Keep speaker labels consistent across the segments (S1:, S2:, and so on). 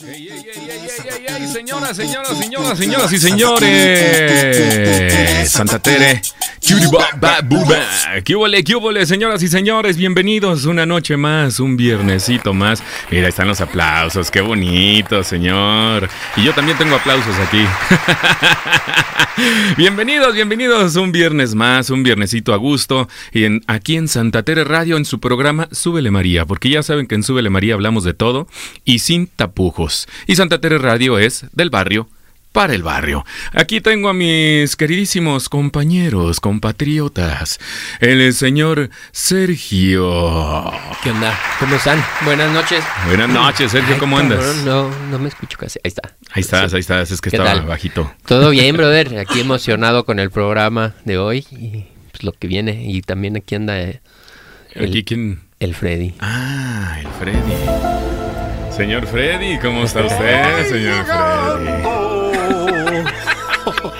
S1: Ey, ey, ey, señoras, señoras, señoras, señoras y señores. Santa Tere. ¿Qué hubo, qué señoras y señores? Bienvenidos una noche más, un viernesito más. Mira, están los aplausos, qué bonito, señor. Y yo también tengo aplausos aquí. bienvenidos, bienvenidos un viernes más, un viernesito a gusto. Y aquí en Santa Tere Radio, en su programa Súbele María, porque ya saben que en Súbele María hablamos de todo y sin tapujos. Y Santa Tere Radio es del barrio para el barrio. Aquí tengo a mis queridísimos compañeros, compatriotas, el señor Sergio.
S2: ¿Qué onda? ¿Cómo están? Buenas noches.
S1: Buenas noches, Sergio, ¿cómo andas?
S2: No, no me escucho casi. Ahí está.
S1: Ahí estás, ahí estás, es que estaba bajito.
S2: Todo bien, brother. Aquí emocionado con el programa de hoy y pues, lo que viene. Y también aquí anda
S1: el, ¿Aquí quién?
S2: el Freddy.
S1: Ah, el Freddy. Señor Freddy, ¿cómo está usted, señor Freddy?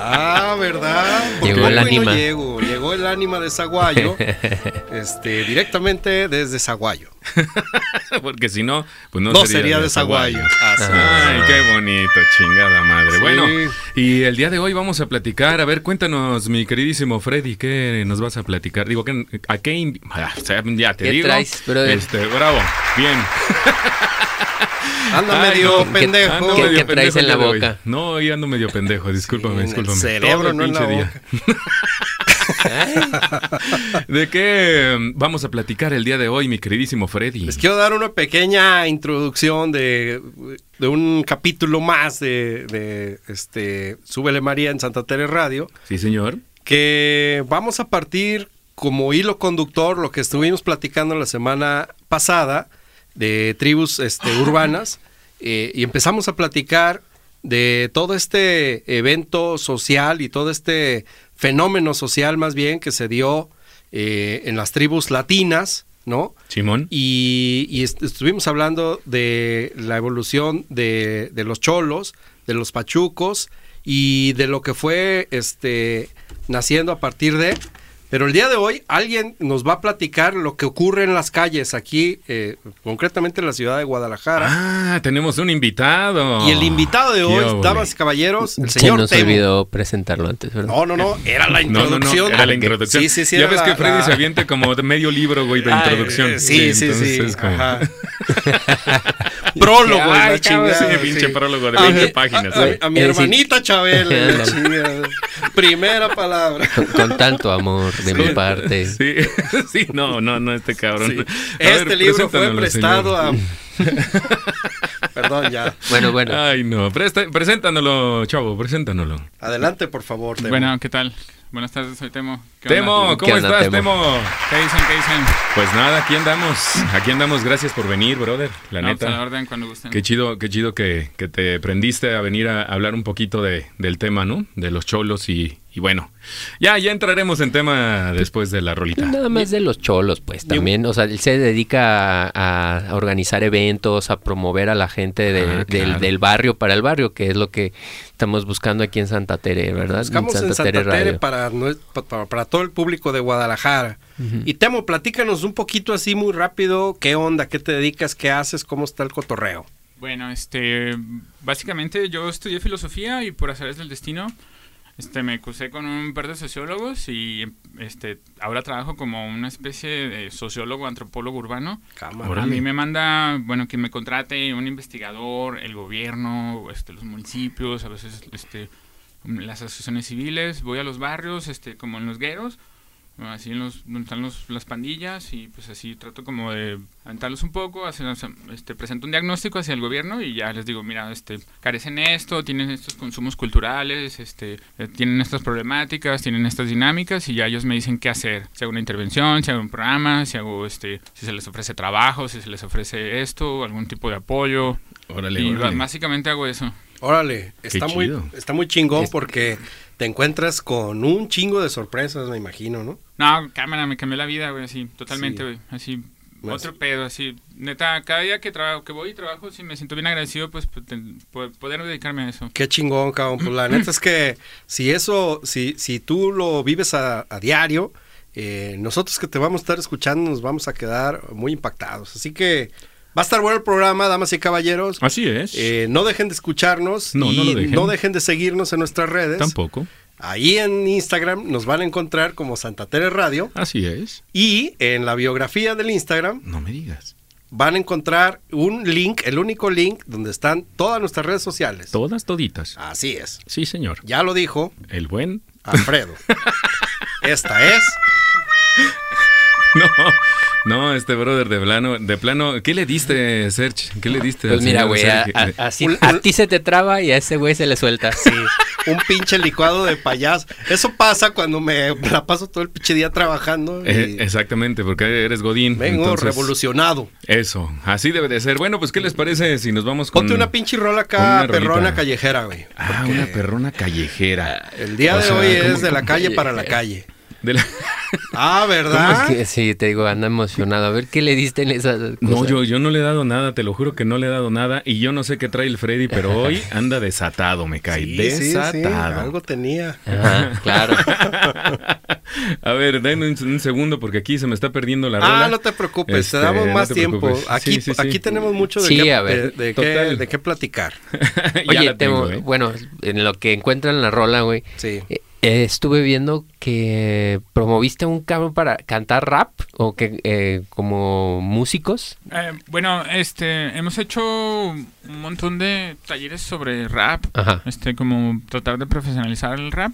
S3: ah, ¿verdad?
S2: llegó el ánima.
S3: llego, llegó el ánima de Zaguayo, este, directamente desde Zaguayo.
S1: Porque si no, pues no,
S3: no sería, de Zaguayo.
S1: Ay, qué bonito, chingada madre. Bueno, y el día de hoy vamos a platicar. A ver, cuéntanos, mi queridísimo Freddy, ¿qué nos vas a platicar? Digo, ¿a qué? Ah, ya te digo.
S2: Traes,
S1: este, bravo, bien.
S3: Anda medio pendejo.
S2: ¿Qué, traes en la boca?
S1: No, hoy ando medio pendejo, discúlpame, discúlpame.
S3: El cerebro, no en la boca.
S1: ¿De qué mm, vamos a platicar el día de hoy, mi queridísimo Freddy?
S3: Les quiero dar una pequeña introducción de, un capítulo más de, de, este Súbele María en Santa Teresa Radio.
S1: Sí, señor.
S3: Que vamos a partir como hilo conductor lo que estuvimos platicando la semana pasada de tribus este, urbanas eh, y empezamos a platicar de todo este evento social y todo este fenómeno social más bien que se dio eh, en las tribus latinas, ¿no?
S1: Simón.
S3: Y, estuvimos hablando de la evolución de, de, los cholos, de los pachucos y de lo que fue este naciendo a partir de pero el día de hoy alguien nos va a platicar lo que ocurre en las calles aquí, eh, concretamente en la ciudad de Guadalajara.
S1: Ah, tenemos un invitado.
S3: Y el invitado de hoy, damas y caballeros, el señor
S2: Se nos olvidó presentarlo antes, ¿verdad?
S3: No, no, no, era la introducción.
S1: era la introducción.
S3: Sí, sí, sí.
S1: Ya ves que Freddy se aviente como de medio libro, güey, de introducción.
S3: sí, sí, sí. Ajá. prólogo, la chingada.
S1: Sí, pinche prólogo de 20 páginas.
S3: A, mi hermanita Chabel, Primera palabra.
S2: Con, tanto amor de mi parte.
S1: Sí, sí, no, no, no, este cabrón.
S3: este libro fue prestado a... Perdón, ya.
S2: Bueno, bueno.
S1: Ay, no. preséntanoslo, chavo, preséntanoslo.
S3: Adelante, por favor.
S4: Bueno, ¿qué tal? Buenas tardes, soy Temo.
S1: Temo, ¿cómo estás, Temo?
S4: ¿Qué dicen, qué dicen?
S1: Pues nada, aquí andamos, aquí andamos, gracias por venir, brother, la
S4: no,
S1: neta.
S4: Pues, a la orden cuando gusten.
S1: Qué chido, qué chido que, que, te prendiste a venir a hablar un poquito de, del tema, ¿no? De los cholos y, y bueno, ya, ya entraremos en tema después de la rolita.
S2: Nada más de los cholos, pues también, o sea, él se dedica a, organizar eventos, a promover a la gente ah, del, barrio para el barrio, que es lo que estamos buscando aquí en Santa Tere, ¿verdad?
S3: Buscamos en Santa, Tere, para, para, todo el público de Guadalajara. Y Temo, platícanos un poquito así muy rápido, ¿qué onda? ¿Qué te dedicas? ¿Qué haces? ¿Cómo está el cotorreo?
S4: Bueno, este, básicamente yo estudié filosofía y por hacer del destino este, me crucé con un par de sociólogos y este, ahora trabajo como una especie de sociólogo, antropólogo urbano. A mí me manda, bueno, que me contrate un investigador, el gobierno, este, los municipios, a veces este, las asociaciones civiles. Voy a los barrios, este, como en los gueros, así en los, donde están los, las pandillas y pues así trato como de aventarlos un poco, hacer, este, presento un diagnóstico hacia el gobierno y ya les digo, mira, este, carecen esto, tienen estos consumos culturales, este, eh, tienen estas problemáticas, tienen estas dinámicas y ya ellos me dicen qué hacer, si hago una intervención, si hago un programa, si hago este, si se les ofrece trabajo, si se les ofrece esto, algún tipo de apoyo.
S1: Órale,
S4: y básicamente hago eso.
S3: Órale, está muy, está muy chingón porque te encuentras con un chingo de sorpresas, me imagino, ¿no?
S4: No, cámara, me cambió la vida, güey, así, totalmente, güey, así, otro pedo, así, neta, cada día que trabajo, que voy y trabajo, sí, me siento bien agradecido, pues, por poder dedicarme a eso.
S3: Qué chingón, cabrón, pues la neta es que si eso, si, si tú lo vives a, diario, eh, nosotros que te vamos a estar escuchando nos vamos a quedar muy impactados, así que Va a estar bueno el programa, damas y caballeros.
S1: Así es.
S3: Eh, no dejen de escucharnos
S1: No,
S3: y
S1: no lo dejen.
S3: no dejen de seguirnos en nuestras redes.
S1: Tampoco.
S3: Ahí en Instagram nos van a encontrar como Santa Tere Radio
S1: Así es.
S3: y en la biografía del Instagram
S1: No me digas.
S3: van a encontrar un link, el único link donde están todas nuestras redes sociales.
S1: Todas toditas.
S3: Así es.
S1: Sí, señor.
S3: Ya lo dijo
S1: El buen.
S3: Alfredo. Esta es
S1: No, no, este brother de plano, de plano, ¿qué le diste, Serge? ¿Qué le diste?
S2: Pues
S1: al
S2: mira,
S1: señor
S2: güey, a, a- así- ti se te traba y a ese güey se le suelta. Sí.
S3: un pinche licuado de payaso. Eso pasa cuando me la paso todo el pinche día trabajando y
S1: Eh, exactamente, porque eres Godín.
S3: vengo
S1: entonces,
S3: revolucionado.
S1: Eso, así debe de ser. Bueno, pues, ¿qué les parece si nos vamos con.
S3: Ponte una pinche rola acá,
S1: rolita.
S3: perrona callejera, güey.
S1: Ah,
S3: porque
S1: una perrona callejera.
S3: El día
S1: O
S3: de
S1: sea,
S3: hoy
S1: ¿cómo-
S3: es de la calle para la calle.
S1: De la-
S3: Ah,
S2: Es
S3: ¿verdad?
S2: que sí, te digo, anda emocionado. A ver qué le diste en esas
S1: No,
S2: cosas?
S1: yo, yo no le he dado nada, te lo juro que no le he dado nada. Y yo no sé qué trae el Freddy, pero hoy anda desatado, me cae.
S3: Sí, sí, sí,
S1: desatado.
S3: algo tenía.
S2: Ajá, claro.
S1: A ver, denme un, un segundo porque aquí se me está perdiendo la rola.
S3: Ah, no te preocupes,
S1: Este,
S3: te damos
S1: no
S3: más
S1: te
S3: tiempo. Aquí,
S1: Sí, sí, sí.
S3: aquí tenemos mucho de,
S2: Sí,
S3: qué,
S2: a ver,
S3: de, qué, de qué platicar.
S1: Ya
S2: Oye,
S1: la tengo,
S2: tengo-
S1: ¿eh?
S2: bueno, en lo que encuentran la rola, güey.
S3: Sí.
S2: eh, eh, estuve viendo que promoviste un cabrón para cantar rap o que eh, como músicos.
S4: Eh, bueno, este, hemos hecho un montón de talleres sobre rap,
S2: Ajá.
S4: este, como tratar de profesionalizar el rap.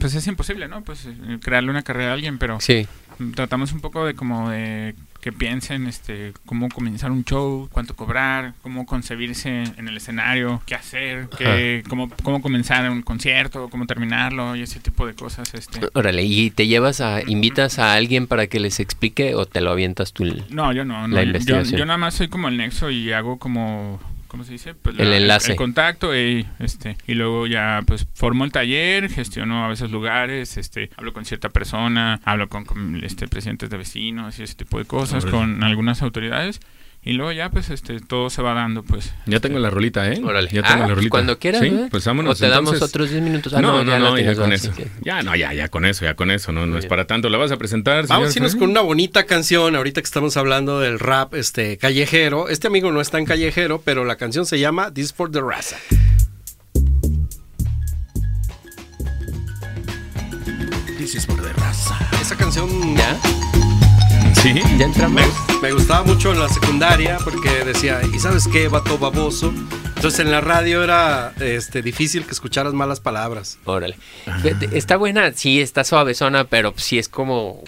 S4: Pues es imposible, ¿no? Pues eh, crearle una carrera a alguien, pero
S2: Sí.
S4: tratamos un poco de como de que piensen, este, cómo comenzar un show, cuánto cobrar, cómo concebirse en el escenario, qué hacer, qué, cómo, cómo comenzar un concierto, cómo terminarlo y ese tipo de cosas, este.
S2: Órale, ¿y te llevas a, invitas a alguien para que les explique o te lo avientas tú?
S4: No, yo no, no.
S2: La
S4: yo-
S2: investigación.
S4: Yo, nada más soy como el nexo y hago como, ¿cómo se dice? Pues
S2: El enlace.
S4: El, contacto y, este, y luego ya pues formo el taller, gestiono a veces lugares, este, hablo con cierta persona, hablo con, con, este, presidentes de vecinos y ese tipo de cosas, con algunas autoridades. Y luego ya pues este todo se va dando pues.
S1: Ya tengo la rolita, ¿eh?
S2: Órale.
S1: Ya tengo
S2: Ah,
S1: la
S2: pues
S1: rolita.
S2: cuando quieras,
S1: Sí, pues vámonos.
S2: O te damos otros 10 minutos. Ah,
S1: no, no,
S2: ya
S1: no, ya con
S2: ¿verdad?
S1: eso.
S2: Que-
S1: Ya, no, ya, ya con eso, ya con eso. No, no es para tanto. ¿La vas a presentar?
S3: Vamos a irnos con una bonita canción, ahorita que estamos hablando del rap este callejero. Este amigo no es tan callejero, pero la canción se llama This for the Raza. This is for the Raza. Esa canción
S2: ¿Ya?
S1: Sí.
S2: ¿Ya entramos?
S3: me, me gustaba mucho en la secundaria porque decía, ¿y sabes qué, vato baboso? Entonces en la radio era este, difícil que escucharas malas palabras.
S2: Órale. Está buena, sí, está suavezona, pero sí es como,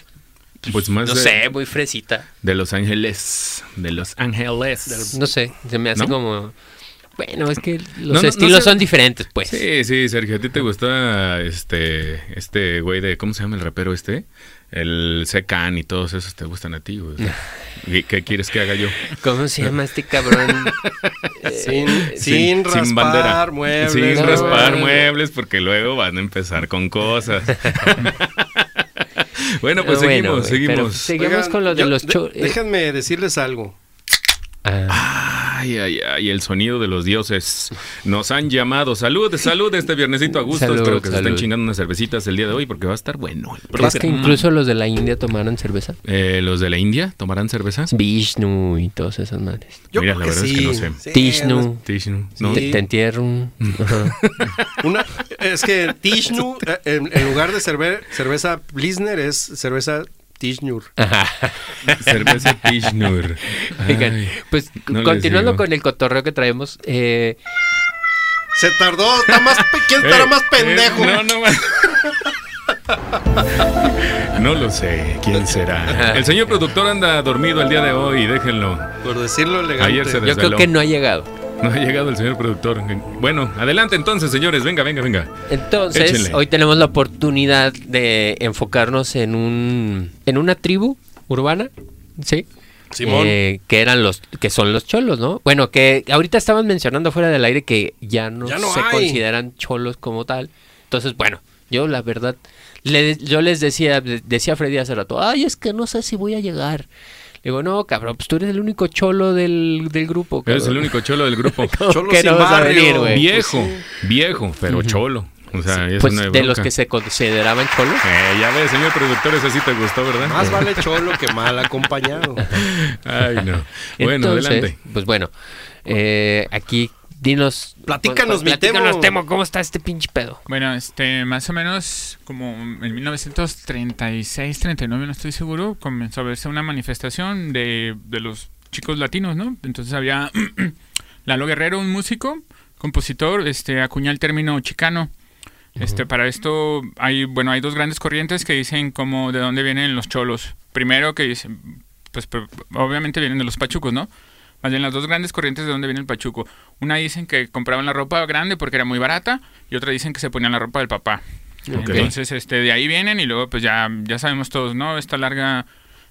S1: Pues más
S2: no
S1: de,
S2: sé, muy fresita.
S1: de Los Ángeles. De Los Ángeles.
S2: No sé, se me hace
S1: ¿No?
S2: como... Bueno, es que los
S1: No, no, no
S2: estilos
S1: sé.
S2: son diferentes, pues.
S1: Sí, sí, Sergio, ¿a ti te gusta este, este güey de, ¿cómo se llama el rapero este? El Secan y todos esos te gustan a ti, güey. ¿Y ¿Qué quieres que haga yo?
S2: ¿Cómo se llama este cabrón?
S3: Sin,
S2: Eh,
S3: sin raspar muebles.
S1: Sin
S2: No,
S1: raspar muebles, porque luego van a empezar con cosas. bueno, pues
S2: Bueno,
S1: seguimos, seguimos.
S2: Seguimos con lo de
S3: yo-
S2: los
S3: de-
S2: eh.
S3: Déjenme decirles algo.
S2: Ah,
S1: Ay, ay, ay, el sonido de los dioses. Nos han llamado. Salud, salud este viernesito a gusto.
S2: Salud,
S1: Espero que se estén chingando unas cervecitas el día de hoy porque va a estar bueno. el
S2: ¿Crees que incluso los de la India tomaron cerveza?
S1: Eh, ¿Los de la India tomarán cerveza?
S2: Vishnu y todas esas madres.
S3: Yo
S1: Mira,
S3: creo
S1: la verdad es que no sé.
S3: Sí,
S2: Tishnu.
S1: Tishnu, ¿no?
S3: Sí.
S2: Te, te entierro. Ajá.
S3: Una, es que Tishnu, eh, en, en lugar de cerve- cerveza Blisner, es cerveza Tishnur.
S1: Cerveza Tishnur.
S2: Oigan, pues
S1: no
S2: continuando con el cotorreo que traemos, eh,
S3: Se tardó, está más, pe- ¿quién estará
S1: Eh,
S3: más
S1: eh,
S3: pendejo?
S1: no, no, no lo sé, ¿quién será? El señor productor anda dormido el día de hoy, déjenlo.
S3: Por decirlo elegante.
S1: Ayer se
S2: yo creo
S1: desveló.
S2: que no ha llegado.
S1: No ha llegado el señor productor. Bueno, adelante entonces, señores, venga, venga, venga.
S2: Entonces,
S1: Échenle.
S2: hoy tenemos la oportunidad de enfocarnos en un en una tribu urbana, ¿sí?
S3: Simón.
S2: Eh, que eran los que son los cholos, ¿no? Bueno, que ahorita estaban mencionando fuera del aire que ya no,
S3: Ya no
S2: se
S3: hay.
S2: consideran cholos como tal. Entonces, bueno, yo la verdad le- yo les decía decía a Freddy hace rato, "Ay, es que no sé si voy a llegar." Digo, "No, cabrón, pues tú eres el único cholo del, del grupo."
S1: Eres el
S2: cabrón.
S1: único cholo del grupo.
S2: ¿Cómo
S3: Cholo
S2: que
S3: sin
S2: no vas a venir, güey?
S1: viejo, viejo, pero cholo. O sea, es
S2: Pues
S1: una
S2: de los que se consideraban cholos.
S1: Eh, ya ves, señor productor, eso sí te gustó, ¿verdad?
S3: Más vale cholo que mal acompañado.
S1: Ay, no. Bueno,
S2: Entonces,
S1: adelante.
S2: Pues bueno, eh, aquí dinos.
S3: Platícanos, mi
S2: platícanos,
S3: Temo.
S2: Temo, ¿cómo está este pinche pedo?
S4: Bueno, este, más o menos como en 1936, 39, no estoy seguro, comenzó a verse una manifestación de, de los chicos latinos, ¿no? Entonces había Lalo Guerrero, un músico, compositor, este, acuña el término chicano. Este, para esto hay, bueno, hay dos grandes corrientes que dicen como de dónde vienen los cholos. Primero que dicen, pues pero obviamente vienen de los pachucos, ¿no? Más bien las dos grandes corrientes de dónde viene el pachuco. Una dicen que compraban la ropa grande porque era muy barata y otra dicen que se ponían la ropa del papá. Entonces, este, de ahí vienen y luego pues ya, ya sabemos todos, ¿no? Esta larga,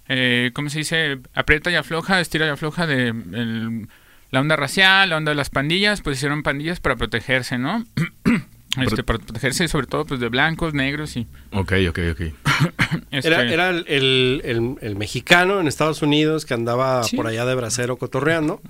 S4: eh, ¿cómo se dice? Aprieta y afloja, estira y afloja de el- la onda racial, la onda de las pandillas, pues hicieron pandillas para protegerse, ¿no? este, para protegerse sobre todo pues de blancos, negros y...
S1: Ok, ok, ok.
S4: Este,
S3: Era, era el, el- el- el mexicano en Estados Unidos que andaba
S2: Sí.
S3: por allá de bracero cotorreando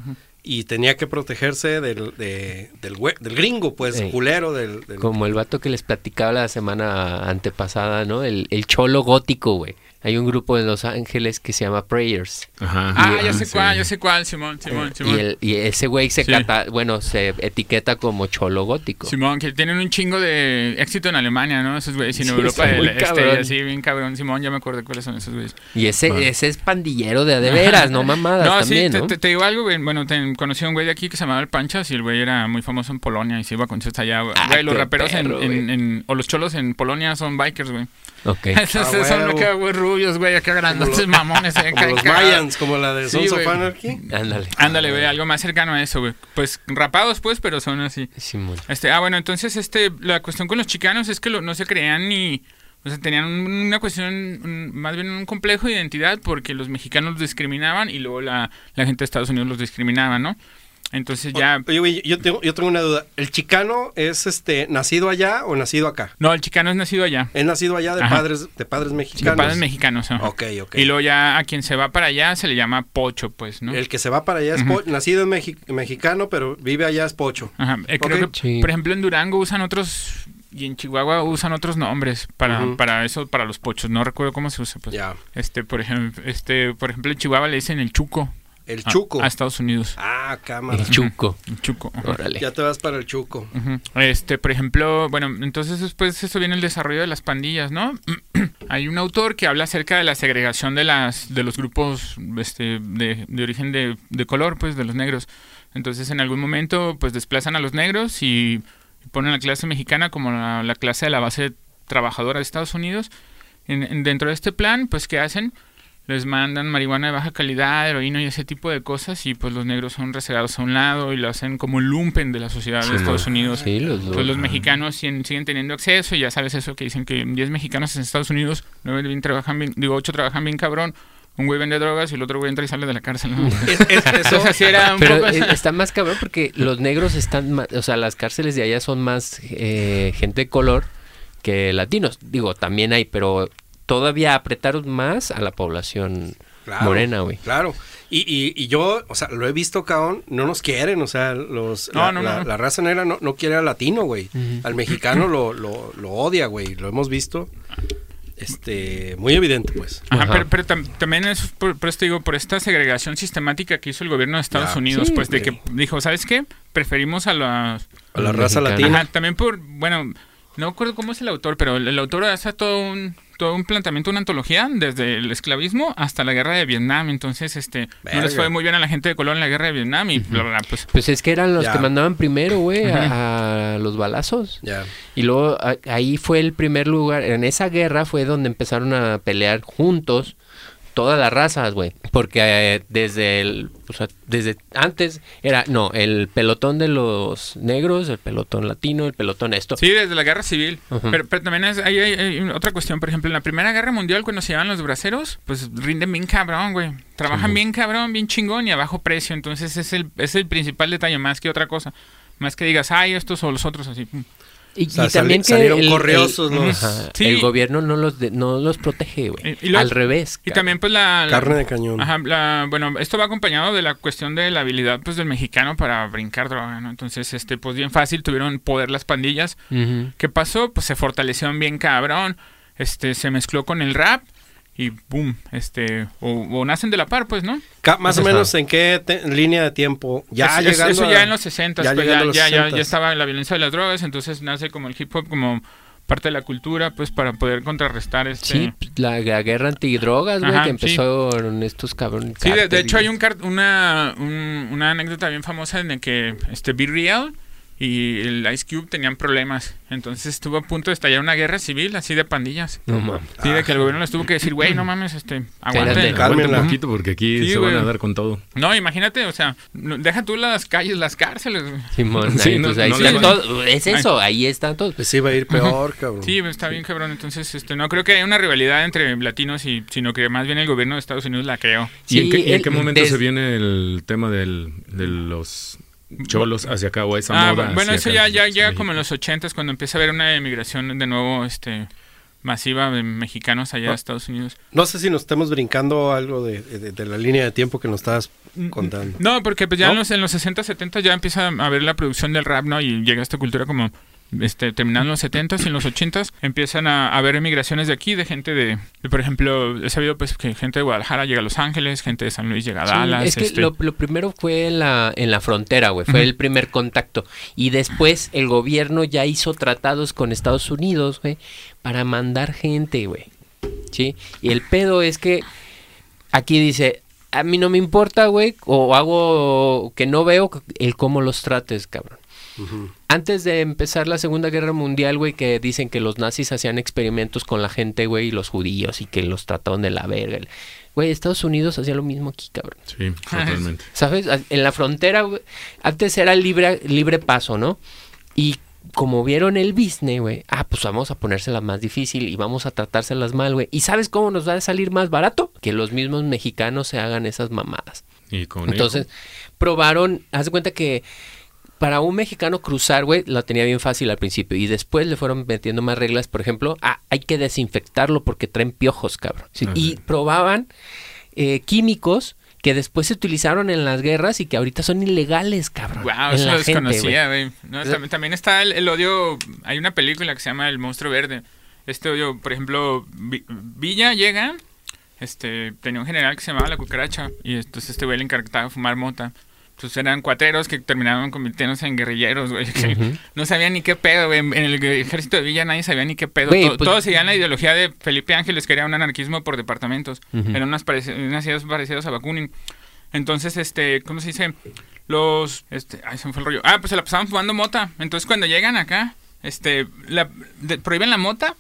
S3: y tenía que protegerse del, de- del, gringo, pues, culero. Del, del-
S2: Como el vato que les platicaba la semana antepasada, ¿no? El, el cholo gótico, güey. Hay un grupo en Los Ángeles que se llama Prayers.
S1: Ajá.
S4: Ah, ya sé
S1: sí.
S4: cuál, ya sé cuál, Simón, Simón, Simón.
S2: Y, el- y ese güey se
S4: Sí.
S2: cata, bueno, se etiqueta como cholo gótico.
S4: Simón, que tienen un chingo de éxito en Alemania, ¿no? Esos güeyes, y en
S2: Sí,
S4: Europa del
S2: muy
S4: este,
S2: cabrón.
S4: así, bien cabrón. Simón, ya me acuerdo cuáles son esos güeyes.
S2: Y ese, ese es pandillero de de veras, no mamadas
S4: No,
S2: también,
S4: sí,
S2: ¿no?
S4: te, te- te digo algo, güey. Bueno, te, conocí a un güey de aquí que se llamaba El Panchas y el güey era muy famoso en Polonia y se iba con conciertos allá, güey.
S2: Ah,
S4: Güey, los raperos en,
S2: perro,
S4: en-
S2: güey.
S4: en- o los cholos en Polonia son bikers, güey.
S2: Ok.
S4: Esos
S3: Ah,
S4: son acá, güey, rubios, güey, acá grandotes mamones.
S3: como los
S4: acá.
S3: Mayans, como la de
S4: Sí,
S3: Sons of
S4: güey.
S3: Anarchy.
S2: Ándale.
S4: Ándale, güey, algo más cercano a eso, güey. Pues rapados, pues, pero son así.
S2: Simón.
S4: Este, ah, bueno, entonces este, la cuestión con los chicanos es que lo- no se creían ni, o sea, tenían un- una cuestión, un- más bien un complejo de identidad porque los mexicanos los discriminaban y luego la, la gente de Estados Unidos los discriminaba, ¿no? Entonces ya,
S3: Oye, yo tengo, yo tengo una duda. ¿El chicano es este nacido allá o nacido acá?
S4: no, el chicano es nacido allá,
S3: Es nacido allá de
S4: Ajá.
S3: padres de padres
S4: de
S3: mexicanos.
S4: padres mexicanos. ajá.
S3: Ok, ok.
S4: Y luego ya a quien se va para allá se le llama pocho, pues, ¿no?
S3: El que se va para allá es
S4: Ujú.
S3: po- nacido en Mexi- mexicano, pero vive allá es pocho.
S4: Ajá, eh, creo que,
S2: Sí.
S4: por ejemplo, en Durango usan otros y en Chihuahua usan otros nombres para, para eso, para los pochos. No recuerdo cómo se usa, pues.
S3: Ya.
S4: Este, por ejemplo, este, por ejemplo, en Chihuahua le dicen el chuco.
S3: El
S4: a-
S3: chuco.
S4: A, Estados Unidos.
S3: Ah, cámara.
S2: El chuco.
S4: El chuco.
S2: Órale.
S3: Ya te vas para el chuco.
S4: Este, por ejemplo, bueno, entonces después eso viene el desarrollo de las pandillas, ¿no? Hay un autor que habla acerca de la segregación de las de los grupos este, de, de origen de, de color, pues, de los negros. Entonces, en algún momento, pues, desplazan a los negros y ponen a la clase mexicana como la, la clase de la base trabajadora de Estados Unidos. En- en- dentro de este plan, pues, ¿qué hacen? Les mandan marihuana de baja calidad, heroína y ese tipo de cosas y pues los negros son resegados a un lado y lo hacen como lumpen de la sociedad de Estados Unidos.
S2: Sí, los,
S4: Pues los mexicanos siguen, siguen teniendo acceso y ya sabes eso que dicen que 10 mexicanos en Estados Unidos, 9 bien trabajan bien, digo 8 trabajan bien cabrón, un güey vende drogas y el otro güey entra y sale de la cárcel. ¿no?
S3: Es- es- eso,
S4: Entonces así era un
S2: Pero
S4: poco
S2: está más cabrón porque los negros están, ma- o sea, las cárceles de allá son más eh, gente de color que latinos. Digo, también hay, pero todavía apretaron más a la población
S3: Claro,
S2: morena, güey.
S3: Claro. Y, y, y yo, o sea, lo he visto, cabrón, no nos quieren, o sea, los,
S4: No,
S3: la,
S4: no,
S3: la-
S4: no.
S3: la raza negra no, no quiere al latino, güey. Al mexicano lo, lo, lo odia, güey, lo hemos visto. Este, muy evidente, pues.
S4: Ajá,
S2: Ajá.
S4: pero, pero tam- también es por, por esto digo, por esta segregación sistemática que hizo el gobierno de Estados
S3: Ya.
S4: Unidos,
S2: Sí,
S4: pues de que dijo, ¿sabes qué? Preferimos a las
S3: A la raza latina.
S4: Ajá, también por, bueno, no recuerdo cómo es el autor, pero el, el autor hace todo un, todo un planteamiento, una antología, desde el esclavismo hasta la guerra de Vietnam. Entonces, este, no les fue muy bien a la gente de color en la guerra de Vietnam y bla, bla, bla, pues.
S2: Pues es que eran los que mandaban primero, güey, a, a los balazos.
S3: Ya.
S2: Y luego a- ahí fue el primer lugar, en esa guerra fue donde empezaron a pelear juntos todas las razas, güey. Porque eh, desde el, o sea, desde antes era, no, el pelotón de los negros, el pelotón latino, el pelotón esto.
S4: Sí, desde la guerra civil. Pero, pero también es- hay, hay- hay otra cuestión. Por ejemplo, en la Primera Guerra Mundial, cuando se llevan los braceros, pues rinden bien cabrón, güey. Trabajan
S2: Sí.
S4: bien cabrón, bien chingón y a bajo precio. Entonces, es el, es el principal detalle, más que otra cosa. Más que digas, ay, estos o los otros, así.
S2: Y, también que
S3: salieron
S2: el,
S3: corriosos
S2: el,
S3: los...
S2: el gobierno no los no los protege, güey. Al revés.
S4: Y también pues la,
S3: carne de cañón.
S4: Ajá, bueno, esto va acompañado de la cuestión de la habilidad pues del mexicano para brincar droga, ¿no? Entonces, este pues bien fácil tuvieron poder las pandillas. ¿Qué pasó? Pues se fortalecieron bien cabrón. Este se mezcló con el rap y boom, este, o, nacen de la par, pues, ¿no?
S3: Más o menos en qué línea de tiempo, ya
S4: llegando Eso ya en los 60, ya, pues, ya, ya, ya, estaba la violencia de las drogas, entonces nace como el hip hop como parte de la cultura, pues, para poder contrarrestar este...
S2: Sí, la, guerra antidrogas, güey, que empezó en estos cabrones.
S4: Sí, de, hecho hay un una, una anécdota bien famosa en el que este Be Real y el Ice Cube tenían problemas. Entonces estuvo a punto de estallar una guerra civil así de pandillas. No mames. Sí, de que el gobierno les tuvo que decir, güey, no mames, este, aguante.
S1: Aguante un poquito porque aquí se van a dar con todo.
S4: No, imagínate, o sea, deja tú las calles, las cárceles.
S2: Simón, sí, pues ahí está todo. Es eso, ahí está todo.
S3: Pues sí, va a ir peor, cabrón.
S4: Sí, está bien, cabrón. Entonces, este, no creo que haya una rivalidad entre latinos y, sino que más bien el gobierno de Estados Unidos la creó.
S1: ¿Y en qué, en qué momento se viene el tema del, de los cholos hacia acá o esa ah, moda.
S4: Bueno, eso ya, ya llega como en los ochentas cuando empieza a haber una emigración de nuevo este masiva de mexicanos allá a Estados Unidos.
S3: No sé si nos estamos brincando algo de, la línea de tiempo que nos estabas mm, contando.
S4: No, porque pues ya en los, en los 60, 70 ya empieza a haber la producción del rap, ¿no? Y llega esta cultura como este, terminando los 70s y en los 80s, empiezan a, haber emigraciones de aquí, de gente de, por ejemplo, he sabido pues que gente de Guadalajara llega a Los Ángeles, gente de San Luis llega a Dallas.
S2: es que este lo, primero fue en la, en la frontera, güey, fue el primer contacto. Y después el gobierno ya hizo tratados con Estados Unidos, güey, para mandar gente, güey. ¿Sí? Y el pedo es que aquí dice, a mí no me importa, güey, o hago que no veo el cómo los trates, cabrón. Antes de empezar la Segunda Guerra Mundial, güey, que dicen que los nazis hacían experimentos con la gente, güey, y los judíos y que los trataban de la verga. Güey, Estados Unidos hacía lo mismo aquí, cabrón.
S1: Sí, totalmente.
S2: ¿Sabes? En la frontera, güey, antes era libre, libre paso, ¿no? Y como vieron el business, güey, ah, pues vamos a ponérsela más difícil y vamos a tratárselas mal, güey. ¿Y sabes cómo nos va a salir más barato? Que los mismos mexicanos se hagan esas mamadas.
S1: Y con
S2: Entonces, probaron, haz de cuenta que para un mexicano cruzar, güey, lo tenía bien fácil al principio. Y después le fueron metiendo más reglas. Por ejemplo, ah, hay que desinfectarlo porque traen piojos, cabrón. Y probaban eh, químicos que después se utilizaron en las guerras y que ahorita son ilegales, cabrón.
S4: Wow, eso lo desconocía, güey. también, está el, odio. Hay una película que se llama El monstruo verde. Este odio, por ejemplo, Villa llega. Este, tenía un general que se llamaba La Cucaracha. Y entonces este güey le encargaba fumar mota pues eran cuateros que terminaron convirtiéndose en guerrilleros, güey. No sabían ni qué pedo, güey. En el ejército de Villa nadie sabía ni qué pedo. Pues todos seguían la ideología de Felipe Ángeles, que era un anarquismo por departamentos. Eran unas, unas ideas parecidas a Bakunin. Entonces, este, ¿cómo se dice? Los, este, ay, se me fue el rollo. Ah, pues se la pasaban fumando mota. Entonces, cuando llegan acá, este, la, prohíben la mota.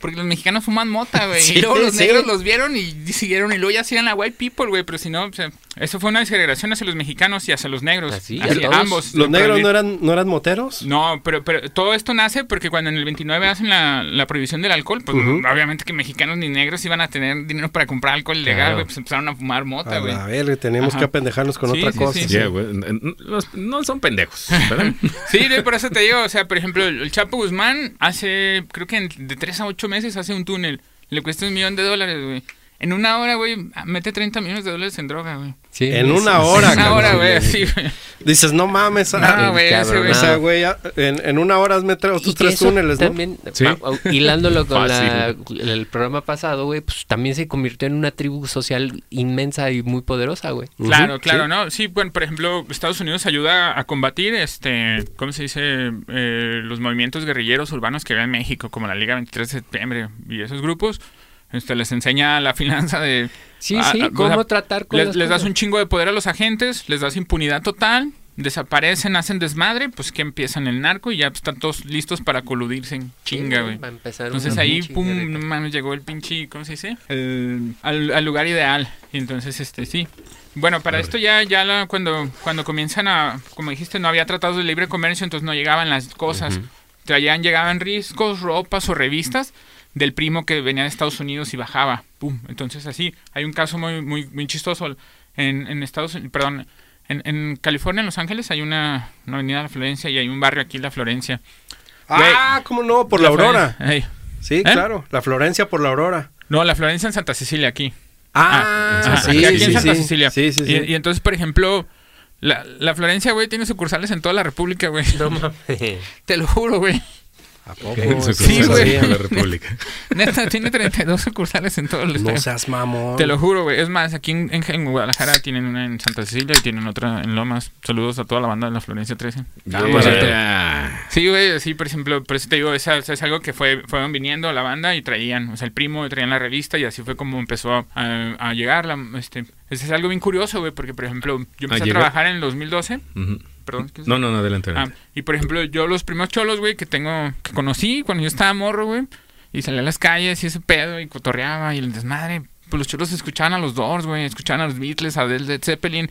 S4: Porque los mexicanos fuman mota, güey. y luego los negros los vieron y siguieron y luego ya hacían la white people, güey. Pero si no, o sea, eso fue una segregación hacia los mexicanos y hacia los negros. Así, hacia ambos.
S3: ¿Los negros no eran, no eran moteros?
S4: No, pero, pero todo esto nace porque cuando en el 29 hacen la, la prohibición del alcohol, pues obviamente que mexicanos ni negros iban a tener dinero para comprar alcohol ilegal, güey. Pues empezaron a fumar mota, güey.
S3: A ver, tenemos que apendejarnos con otra cosa.
S1: Sí, güey. No, son pendejos, ¿verdad?
S4: sí, por eso te digo, o sea, por ejemplo, el Chapo Guzmán hace, creo que de 3 a 8 meses hace un túnel le cuesta un millón de dólares, güey. En una hora, güey, mete 30 millones de dólares en droga, güey.
S3: Sí, en una hora,
S4: En una hora, güey, sí, güey.
S3: Dices, no mames,
S4: no, ah, güey, ese güey. O
S3: sea, güey, en, en, una hora has metido tus tres túneles, ¿no?
S2: También, ¿Sí? hilándolo con la, el programa pasado, güey, pues también se convirtió en una tribu social inmensa y muy poderosa, güey.
S4: Claro, claro, ¿no? Sí, bueno, por ejemplo, Estados Unidos ayuda a combatir, este, ¿cómo se dice? Eh, los movimientos guerrilleros urbanos que había en México, como la Liga 23 de septiembre y esos grupos. Este, les enseña la finanza de...
S2: Sí, sí, cómo tratar
S4: con les, les das un chingo de poder a los agentes, les das impunidad total, desaparecen, hacen desmadre, pues que empiezan el narco y ya están todos listos para coludirse en chinga, güey. entonces ahí, pum, no llegó el pinche, ¿cómo se dice? al, lugar ideal. Y entonces, este, sí. Bueno, para esto ya, ya cuando, cuando comienzan a, como dijiste, no había tratados de libre comercio, entonces no llegaban las cosas. Traían, llegaban riscos, ropas o revistas del primo que venía de Estados Unidos y bajaba. ¡Pum! Entonces así, hay un caso muy, muy, muy chistoso. En, en Estados perdón, en, en, California, en Los Ángeles, hay una, una avenida de La Florencia y hay un barrio aquí, La Florencia.
S3: Ah, ¿cómo no? Por la, Aurora. Sí,
S4: ¿Eh?
S3: claro. La Florencia por la Aurora.
S4: No, la Florencia en Santa Cecilia aquí.
S3: Ah, sí,
S4: aquí, aquí
S3: sí,
S4: en Santa
S3: sí.
S4: Cecilia.
S3: Sí, sí, sí.
S4: Y, y entonces, por ejemplo, la, la Florencia, güey, tiene sucursales en toda la República, güey.
S2: No mames.
S4: Te lo juro, güey.
S3: ¿A poco?
S1: Sí,
S4: güey.
S1: en la República.
S4: Neta, tiene 32 sucursales en todo el
S3: No
S4: estado.
S3: seas mamón.
S4: Te lo juro, güey. Es más, aquí en, en- en Guadalajara tienen una en Santa Cecilia y tienen otra en Lomas. Saludos a toda la banda de la Florencia 13.
S1: Yeah.
S4: Sí, güey, sí, por ejemplo, por eso te digo, es, es algo que fue, fueron viniendo a la banda y traían, o sea, el primo traían la revista y así fue como empezó a, a llegar. La, este, es algo bien curioso, güey, porque, por ejemplo, yo empecé a,
S1: llegar?
S4: trabajar en el 2012.
S1: Ujú.
S4: Perdón. ¿qué es?
S1: No, no, no, adelante.
S4: Ah,
S1: adelante.
S4: y por ejemplo, yo los primeros cholos, güey, que tengo, que conocí cuando yo estaba morro, güey, y salía a las calles y ese pedo y cotorreaba y el desmadre, pues los cholos escuchaban a los Doors, güey, escuchaban a los Beatles, a Led Zeppelin.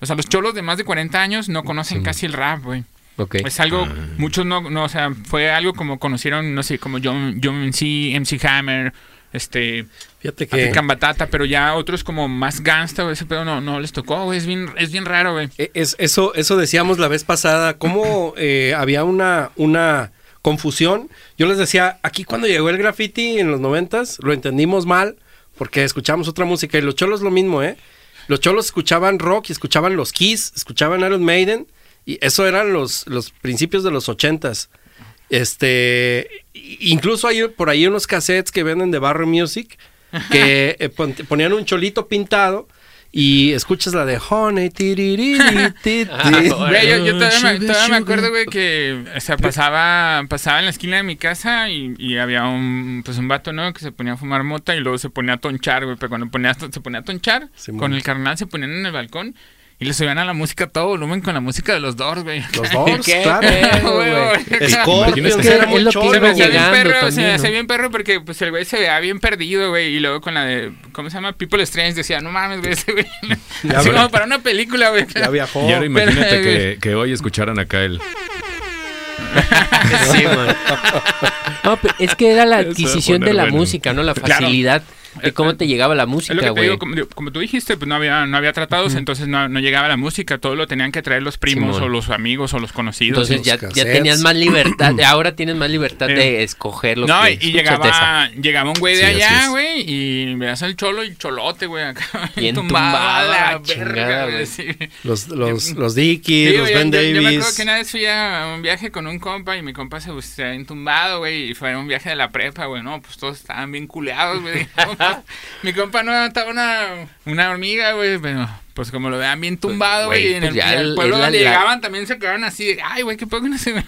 S4: O sea, los cholos de más de 40 años no conocen casi el rap, güey.
S2: Ok.
S4: Es algo,
S1: Ah.
S4: muchos no, no, o sea, fue algo como conocieron, no sé, como John, John MC, MC Hammer, este,
S3: Fíjate que
S4: African Batata, pero ya otros como más gangsta, güey, ese pedo no, no les tocó, güey, es bien, es bien raro, güey.
S3: e- es, eso, eso decíamos la vez pasada, cómo eh, había una, una confusión. Yo les decía, aquí cuando llegó el graffiti en los noventas, lo entendimos mal porque escuchamos otra música y los cholos lo mismo, ¿eh? Los cholos escuchaban rock y escuchaban los Kiss, escuchaban Iron Maiden y eso eran los, los principios de los ochentas. Este, incluso hay por ahí unos cassettes que venden de Barrio Music que eh, pon- ponían un cholito pintado y escuchas la de Honey, tiririri, ti, ti.
S4: Güey, yo, yo todavía, me, todavía me acuerdo, güey, que o sea, pasaba, pasaba en la esquina de mi casa y, y había un, pues un vato, ¿no? Que se ponía a fumar mota y luego se ponía a tonchar, güey. Pero cuando ponía, se ponía a tonchar, con el carnal se ponían en el balcón y le subían a la música a todo volumen con la música de los Doors, güey.
S3: Los Doors,
S2: ¿Qué
S3: claro. Scorpions,
S1: que
S3: era muy cholo,
S4: Se me hacía bien perro, se me
S2: también,
S4: hacía
S2: ¿no?
S4: bien perro porque pues el güey se veía bien perdido, güey. Y luego con la de, ¿cómo se llama? People Strange decía, no mames, güey, ese güey. Así como para una película, güey.
S3: Ya viajó.
S1: Y ahora imagínate
S4: pero,
S1: que, que hoy escucharan acá el.
S2: Sí, man. No, pero es que era la adquisición de la
S1: bueno.
S2: música, ¿no? La
S4: Claro.
S2: De cómo te llegaba la
S4: Es lo
S2: música,
S4: que te
S2: güey.
S4: digo, como, como tú dijiste, pues no había, no había tratados, entonces no, no llegaba la música, todo lo tenían que traer los primos
S2: Simón.
S4: o los amigos o los conocidos.
S2: Entonces
S3: los
S2: ya, ya tenías más libertad, ahora tienes más libertad
S4: Eh.
S2: de escoger lo
S4: no,
S2: que
S4: y llegaba, llegaba un güey de
S1: Sí,
S4: allá, güey, y veas al cholo y cholote, güey, acá.
S2: Bien
S4: tumbado a
S2: tumbado,
S4: la
S2: la chingada,
S4: verga, güey.
S2: güey.
S4: sí.
S3: Los, los, los Dickies,
S4: Sí,
S3: los Ben
S4: yo, yo me acuerdo
S3: Davis.
S4: que una vez fui a un viaje con un compa y mi compa se pues, se había entumbado, güey, y fue un viaje de la prepa, güey, no, pues todos estaban bien culeados, güey. mi compa no estaba una, una hormiga, güey, pero pues como lo vean bien tumbado,
S2: Güey,
S4: y en
S2: pues
S4: el, pueblo donde
S2: la-
S4: llegaban también se quedaron así, de, ay, güey, qué poco no se ven.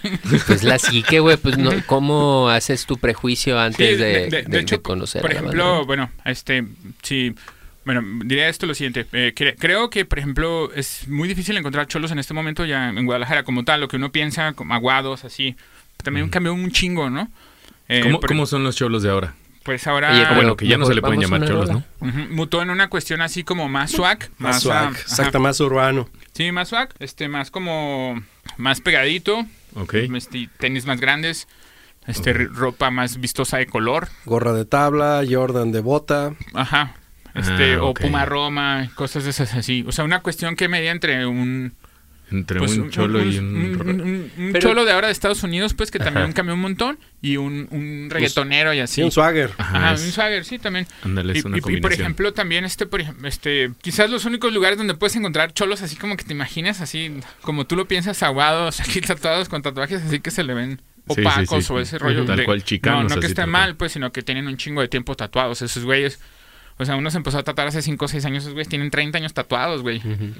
S2: Pues la psique, güey, pues no, ¿cómo haces tu prejuicio antes
S4: Sí,
S2: de,
S4: de, de
S2: de-
S4: hecho,
S2: de conocer
S4: por ejemplo,
S2: banda?
S4: bueno, este, sí, bueno, diría esto lo siguiente, eh, cre- creo que, por ejemplo, es muy difícil encontrar cholos en este momento ya en Guadalajara como tal, lo que uno piensa, como aguados, así, también cambió un chingo, ¿no? Eh,
S1: ¿Cómo,
S4: por-
S1: cómo son los cholos de ahora?
S4: Pues ahora
S2: Oye,
S1: bueno, que ya no se le pueden llamar cholos. ¿no?
S4: mutó en una cuestión así como más swag,
S3: Más
S4: más,
S3: swag,
S4: ah, ajá.
S3: exacto, más urbano.
S4: Sí, más swag, este, más como, más pegadito,
S1: Ok.
S4: este, tenis más grandes, este, ropa más vistosa de color,
S3: Gorra de tabla, Jordan de bota.
S4: Ajá. Este,
S1: Ah,
S4: o. Puma Roma, cosas de esas así. O sea, una cuestión que media entre un...
S1: Entre
S4: pues,
S1: un cholo y un.
S4: un- un- un
S2: Pero-
S4: cholo de ahora de Estados Unidos, pues, que también
S2: Ajá.
S4: cambió un montón. Y un, un reggaetonero y así.
S3: Sí, un swagger.
S1: Ajá,
S4: Ajá,
S1: es-
S4: un swagger, sí, también.
S1: ándale,
S4: Y,
S1: es una
S4: y- y, por ejemplo, también este, por ejemplo, este, quizás los únicos lugares donde puedes encontrar cholos así como que te imaginas, así como tú lo piensas, aguados, aquí tatuados con tatuajes así que se le ven
S1: Sí, sí,
S4: opacos
S1: sí.
S4: o ese rollo.
S1: Tal
S4: de-
S1: cual chicanos,
S4: No, no que esté mal, pues, sino que tienen un chingo de tiempo tatuados, esos güeyes. O sea, uno se empezó a tatuar hace 5 o 6 años, esos güeyes tienen 30 años tatuados, güey.
S2: Ujú.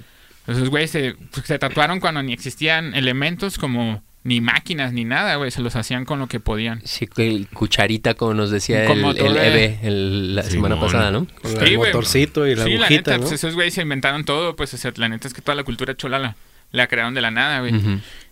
S4: Esos güeyes se, pues, se tatuaron cuando ni existían elementos como ni máquinas ni nada, güey. Se los hacían con lo que podían.
S2: Sí, que el cucharita, como nos decía el,
S4: Como
S2: el la semana pasada, ¿no?
S3: Con
S4: Sí,
S3: el
S4: güey.
S3: motorcito y la
S4: sí, la
S3: agujita,
S4: neta,
S3: ¿no?
S4: pues esos güeyes se inventaron todo, pues o sea, la neta es que toda la cultura chola la, la crearon de la nada, güey.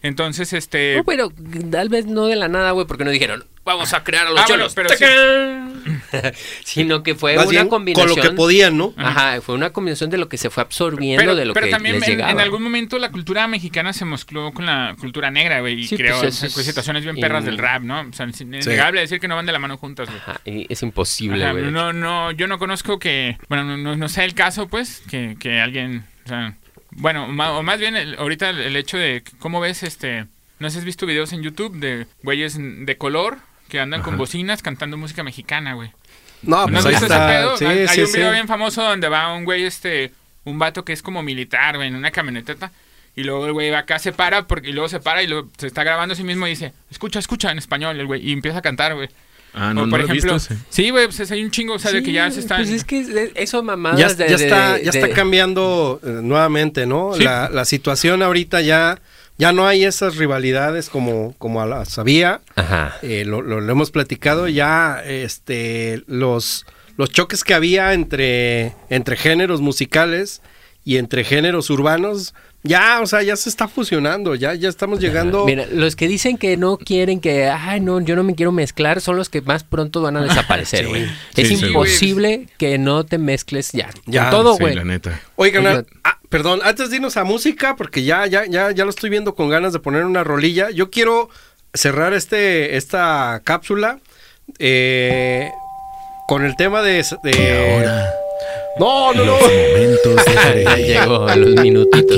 S4: Entonces, este...
S2: No, pero tal vez no de la nada, güey, porque no dijeron, vamos a crear a los
S4: Ah, bueno,
S2: cholos.
S4: pero sí.
S2: Sino que fue
S3: Más
S2: una
S3: bien,
S2: combinación.
S3: con lo que podían, ¿no?
S2: Ajá, fue una combinación de lo que se fue absorbiendo,
S4: pero,
S2: de lo
S4: pero
S2: que
S4: también
S2: les
S4: en,
S2: llegaba.
S4: en algún momento la cultura mexicana se mezcló con la cultura negra, güey, y
S2: Sí,
S4: creó
S2: pues, es-
S4: situaciones bien
S2: y-
S4: perras del rap, ¿no? O sea, es innegable decir que no van de la mano juntas, güey.
S2: Ajá, y es imposible, güey.
S4: no, no, yo no conozco que, bueno, no, no, no sé el caso, pues, que, que alguien, o sea, bueno, ma- o más bien el- ahorita el, el hecho de cómo ves, este, no sé si has visto videos en YouTube de güeyes de color que andan con bocinas cantando música mexicana, güey.
S3: No,
S4: ¿No
S3: pues
S4: has
S3: ahí
S4: visto ese pedo?
S3: Sí,
S4: hay
S3: sí,
S4: un
S3: sí.
S4: video bien famoso donde va un güey, este, un vato que es como militar, güey, en una camioneteta. Y luego el güey va acá, se para, porque, y luego se para y luego se está grabando a sí mismo y dice, escucha, escucha en español, el güey, y empieza a cantar, güey.
S1: Ah, no, no
S4: por
S1: lo he
S4: ejemplo,
S1: visto
S4: sí, güey, pues hay un chingo, o sea, de que ya se están...
S2: Pues es que es- eso mamadas
S3: Ya,
S2: de,
S3: ya
S2: de-
S3: está, ya
S2: de-
S3: está cambiando eh, nuevamente, ¿no?
S4: Sí.
S3: La, la situación ahorita ya, ya no hay esas rivalidades como, como las había.
S2: Ajá.
S3: Eh, lo, lo- lo hemos platicado ya, este, los, los choques que había entre, entre géneros musicales y entre géneros urbanos, ya, o sea, ya se está fusionando, ya, ya estamos llegando.
S2: Mira, los que dicen que no quieren que, ay, no, yo no me quiero mezclar, son los que más pronto van a desaparecer, güey.
S1: Sí,
S2: es
S1: sí,
S2: imposible que no te mezcles ya.
S3: Ya,
S2: con todo, güey.
S1: la neta.
S3: Oigan,
S2: Oiga.
S3: ah, perdón, antes de irnos a música, porque ya, ya, ya, ya lo estoy viendo con ganas de poner una rolilla. Yo quiero cerrar este, esta cápsula eh, con el tema de. de- No, no, no.
S1: momentos de
S2: ya llegó a los minutitos.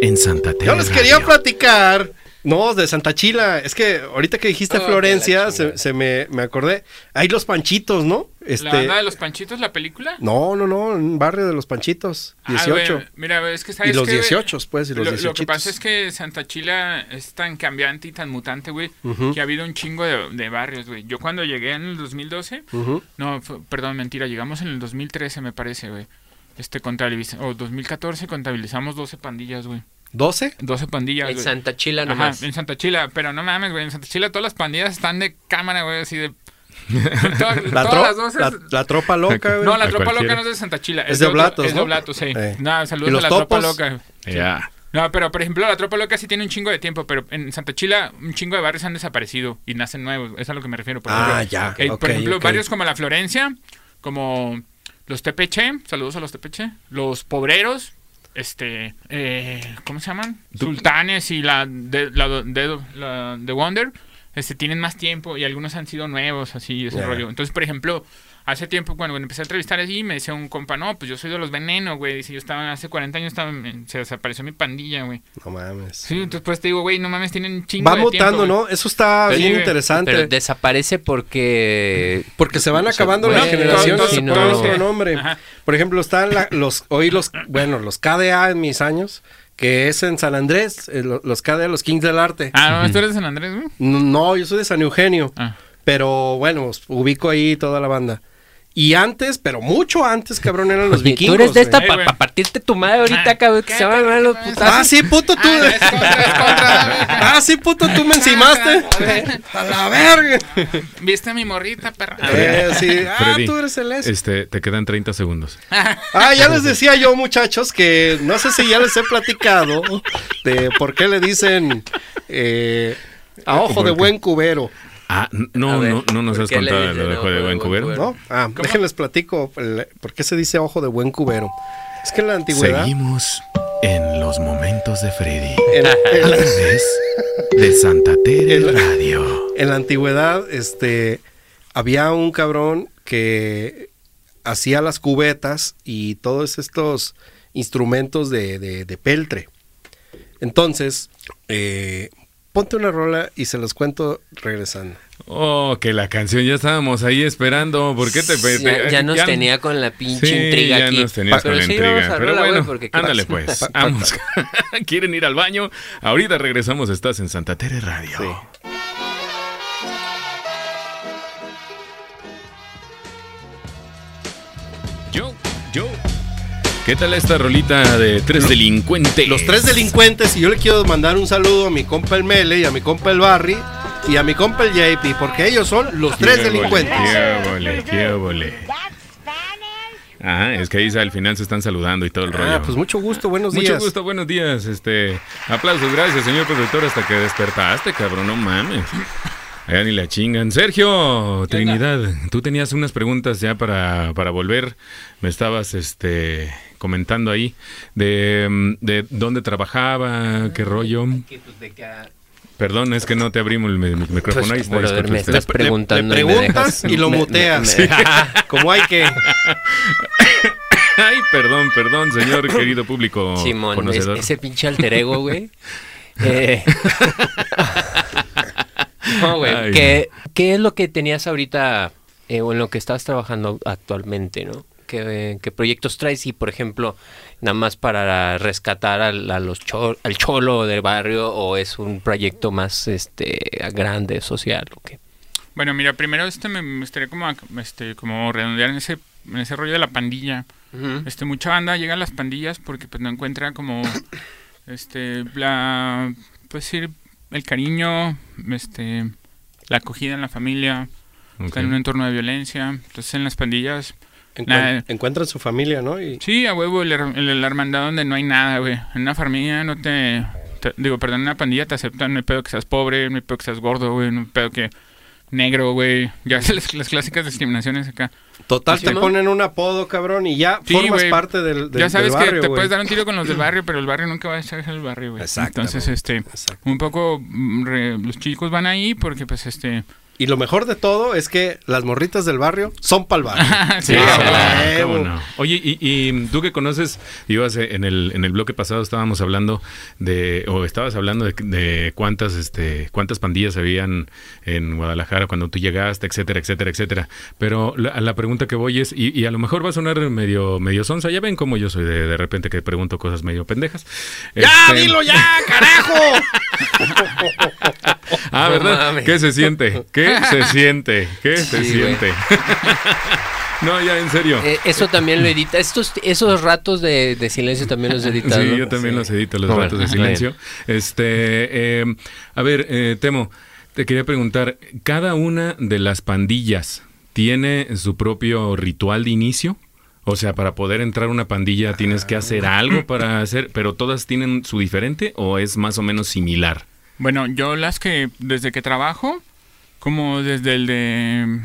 S1: en Santa Teresa.
S3: Yo les quería platicar. No, de Santa Chila. Es que ahorita que dijiste
S2: Oh,
S3: Florencia, se, me, me acordé. Hay los panchitos, ¿no? Este.
S4: ¿La banda de los panchitos, la película?
S3: No, no, no, en barrio de los panchitos.
S4: Ah,
S3: 18.
S4: güey, mira, es que sabes
S3: y los
S4: qué, güey?
S3: 18, pues, y los
S4: lo,
S3: 18.
S4: lo que pasa es que Santa Chila es tan cambiante y tan mutante, güey, que ha habido un chingo de, de barrios, güey. Yo cuando llegué en el 2012,
S3: Ujú.
S4: no, fue- perdón, mentira, llegamos en el 2013, me parece, güey. Este, contabiliz o 2014 contabilizamos 12 pandillas, güey.
S3: ¿12?
S4: 12 pandillas,
S2: En. Santa Chila
S4: Ajá,
S2: nomás.
S4: en Santa Chila, pero no mames, güey, en Santa Chila todas las pandillas están de cámara, güey, así de... todas
S3: La,
S4: todas las doces-
S3: la, la tropa loca, güey.
S4: No, la
S1: A
S4: tropa
S1: cualquiera.
S4: loca no es de Santa Chila.
S3: Es de Oblatos,
S4: Es de
S3: ¿no?
S4: Oblatos, sí.
S3: Eh.
S4: Nada,
S3: ¿Y
S4: saludos a la tropa loca.
S1: Ya.
S4: No, pero por ejemplo, la tropa loca sí tiene un chingo de tiempo, pero en Santa Chila un chingo de barrios han desaparecido y nacen nuevos. Es a lo que me refiero. Por
S3: Ah,
S4: ejemplo,
S3: ya,
S4: eh,
S3: ok,
S4: por ejemplo, barrios como la Florencia, como los Tepeche, saludos a los Tepeche, los Pobreros, este, eh, ¿cómo se llaman? Sultanes y la de, la de, la de Wonder, este, tienen más tiempo y algunos han sido nuevos, así, ese rollo. Entonces, por ejemplo, hace tiempo cuando empecé a entrevistar así, me decía un compa, no, pues yo soy de los venenos, güey. Dice, yo estaba, hace 40 años estaba, se desapareció mi pandilla, güey.
S3: No mames.
S4: Sí, entonces pues te digo, güey, no mames, tienen un chingo
S3: Va
S4: de
S3: mutando,
S4: tiempo.
S3: ¿no? Eso está
S2: Pero-
S3: bien
S4: Sí,
S3: interesante.
S2: Pero desaparece porque...
S3: porque se van acabando las generaciones
S4: todo-
S3: y
S2: todo- todo-
S3: otro nombre.
S4: Ajá.
S3: Por ejemplo, están la- los, hoy los, bueno, los KDA en mis años, que es en San Andrés, eh, lo- los KDA, los Kings del Arte.
S4: Ah, no, tú eres de San Andrés, güey.
S3: No, yo soy de San Eugenio,
S4: Ah.
S3: pero bueno, ubico ahí toda la banda. Y antes, pero mucho antes, cabrón, eran los
S2: Oye,
S3: vikingos.
S2: tú eres de esta para partirte tu madre ahorita,
S4: Ah,
S2: cabrón, que se van a ver los
S4: Ah,
S2: putazos.
S3: Ah, sí, puto tú.
S4: Ah, es contra, es contra.
S3: Ah, sí, puto, tú me encimaste. A la verga.
S4: Viste a mi morrita, perra.
S3: Eh, sí. Ah,
S1: Freddy,
S3: tú eres el ese.
S1: Este, te quedan 30 segundos.
S3: Ah, ya les decía yo, muchachos, que no sé si ya les he platicado de por qué le dicen eh, a ojo
S1: ¿Por
S3: de buen cubero,
S1: Ah, no,
S2: ver,
S1: no, no nos
S2: ¿por
S1: has contado lo de
S2: ojo
S1: de buen cubero.
S2: cubero?
S3: ¿no? Ah, déjenles platico el- por qué se dice ojo de buen cubero. Es que en la antigüedad,
S1: Seguimos en los momentos de Freddy.
S3: en, en
S1: A
S3: la,
S1: través de Santa Tere
S3: El-
S1: Radio.
S3: en la antigüedad, este, había un cabrón que hacía las cubetas y todos estos instrumentos de, de- de peltre. Entonces, eh, ponte una rola y se los cuento regresando.
S1: Oh, que la canción ya estábamos ahí esperando. ¿Por qué te
S2: Ya, ya nos tenía con la pinche
S1: Sí,
S2: intriga
S1: ya
S2: aquí.
S1: nos tenías con la
S2: sí,
S1: intriga.
S2: vamos a
S1: Pero bueno,
S2: porque ¿qué
S1: ándale
S2: pasa?
S1: pues,
S3: Pa-
S1: vamos. ¿Quieren ir al baño? Ahorita regresamos, estás en Santa Tere Radio.
S3: Sí.
S1: Yo, yo. ¿Qué tal esta rolita de tres delincuentes?
S3: Los tres delincuentes, y yo le quiero mandar un saludo a mi compa el Mele y a mi compa el Barry y a mi compa el JP, porque ellos son los tres
S1: Qué
S3: delincuentes.
S1: Qué óvole, qué óvole. Ah, es que ahí al final se están saludando y todo el rollo.
S3: Ah, pues mucho gusto, buenos
S1: Mucho
S3: días.
S1: gusto, buenos días. Este, aplausos, gracias, señor productor, hasta que despertaste, cabrón, no mames. Allá ni la chingan. Sergio, Trinidad, tú tenías unas preguntas ya para, para volver. Me estabas este comentando ahí de, mm, de dónde trabajaba, qué rollo. Perdón, es que no te abrimos el mi- micrófono. ahí está,
S2: Pues, brother, me
S1: usted.
S2: estás preguntando
S3: le
S2: y me
S3: preguntas
S2: dejas-
S3: y lo
S2: me-
S3: muteas.
S2: me-
S3: Como hay que.
S1: Ay, perdón, perdón, señor querido público
S2: Simón, es- ese pinche alter ego, güey. Eh, no, güey. ¿Qué, qué es lo que tenías ahorita eh, o en lo que estás trabajando actualmente, no? ¿Qué, qué proyectos traes? Y, por ejemplo, nada más para rescatar al, a los cho- al cholo del barrio o es un proyecto más este grande, social, ¿o qué?
S4: Bueno, mira, primero este me me gustaría como, este, como redondear en ese, en ese rollo de la pandilla. Este, mucha banda llega a las pandillas porque pues no encuentra como este la pues sí, el cariño, este la acogida en la familia,
S1: Ok.
S4: está en un entorno de violencia. Entonces en las pandillas Nada.
S3: encuentran su familia, ¿no? Y
S4: Sí, a huevo, el- la hermandad donde no hay nada, güey. En una familia no te, te- Digo, perdón, en una pandilla te aceptan, no hay pedo que seas pobre, no hay pedo que seas gordo, güey, no hay pedo que... Negro, güey. Ya las, las clásicas discriminaciones acá.
S3: total
S2: ¿Sí,
S3: te
S2: no?
S3: ponen un apodo, cabrón, y ya
S4: Sí,
S3: formas parte del, del
S4: ya sabes
S3: del
S4: que te puedes dar un tiro con los del barrio, pero el barrio nunca va a echar el barrio, güey.
S3: Exactamente.
S4: Entonces, este...
S3: Exacto.
S4: Un poco... mm, re- los chicos van ahí porque, pues, este...
S3: Y lo mejor de todo es que las morritas del barrio son pa'l barrio.
S4: Sí,
S3: Ah,
S1: Ah. Oye, y, y tú que conoces, ibas eh, en el, en el bloque pasado estábamos hablando de, o estabas hablando de, de cuántas, este, cuántas pandillas habían en Guadalajara cuando tú llegaste, etcétera, etcétera, etcétera. Pero la, la pregunta que voy es, y, y a lo mejor va a sonar medio, medio sonsa, ya ven cómo yo soy de, de repente que pregunto cosas medio pendejas.
S3: ¡Ya,
S1: Este,
S3: dilo ya, carajo!
S1: Ah,
S2: No
S1: ¿verdad?
S2: mames.
S1: ¿Qué se siente? ¿Qué se siente? ¿Qué se
S2: Sí,
S1: siente? no, ya, en serio.
S2: Eh, eso también lo edita. Estos, esos ratos de, de silencio también los editas.
S1: Sí,
S2: ¿no?
S1: yo también
S3: Sí.
S1: los edito, los
S2: Bueno,
S1: ratos de silencio. Este, eh, a ver, eh, Temo, te quería preguntar, ¿cada una de las pandillas tiene su propio ritual de inicio? O sea, para poder entrar a una pandilla tienes que hacer algo para hacer, pero todas tienen su diferente o es más o menos similar.
S4: Bueno, yo las que desde que trabajo, como desde el de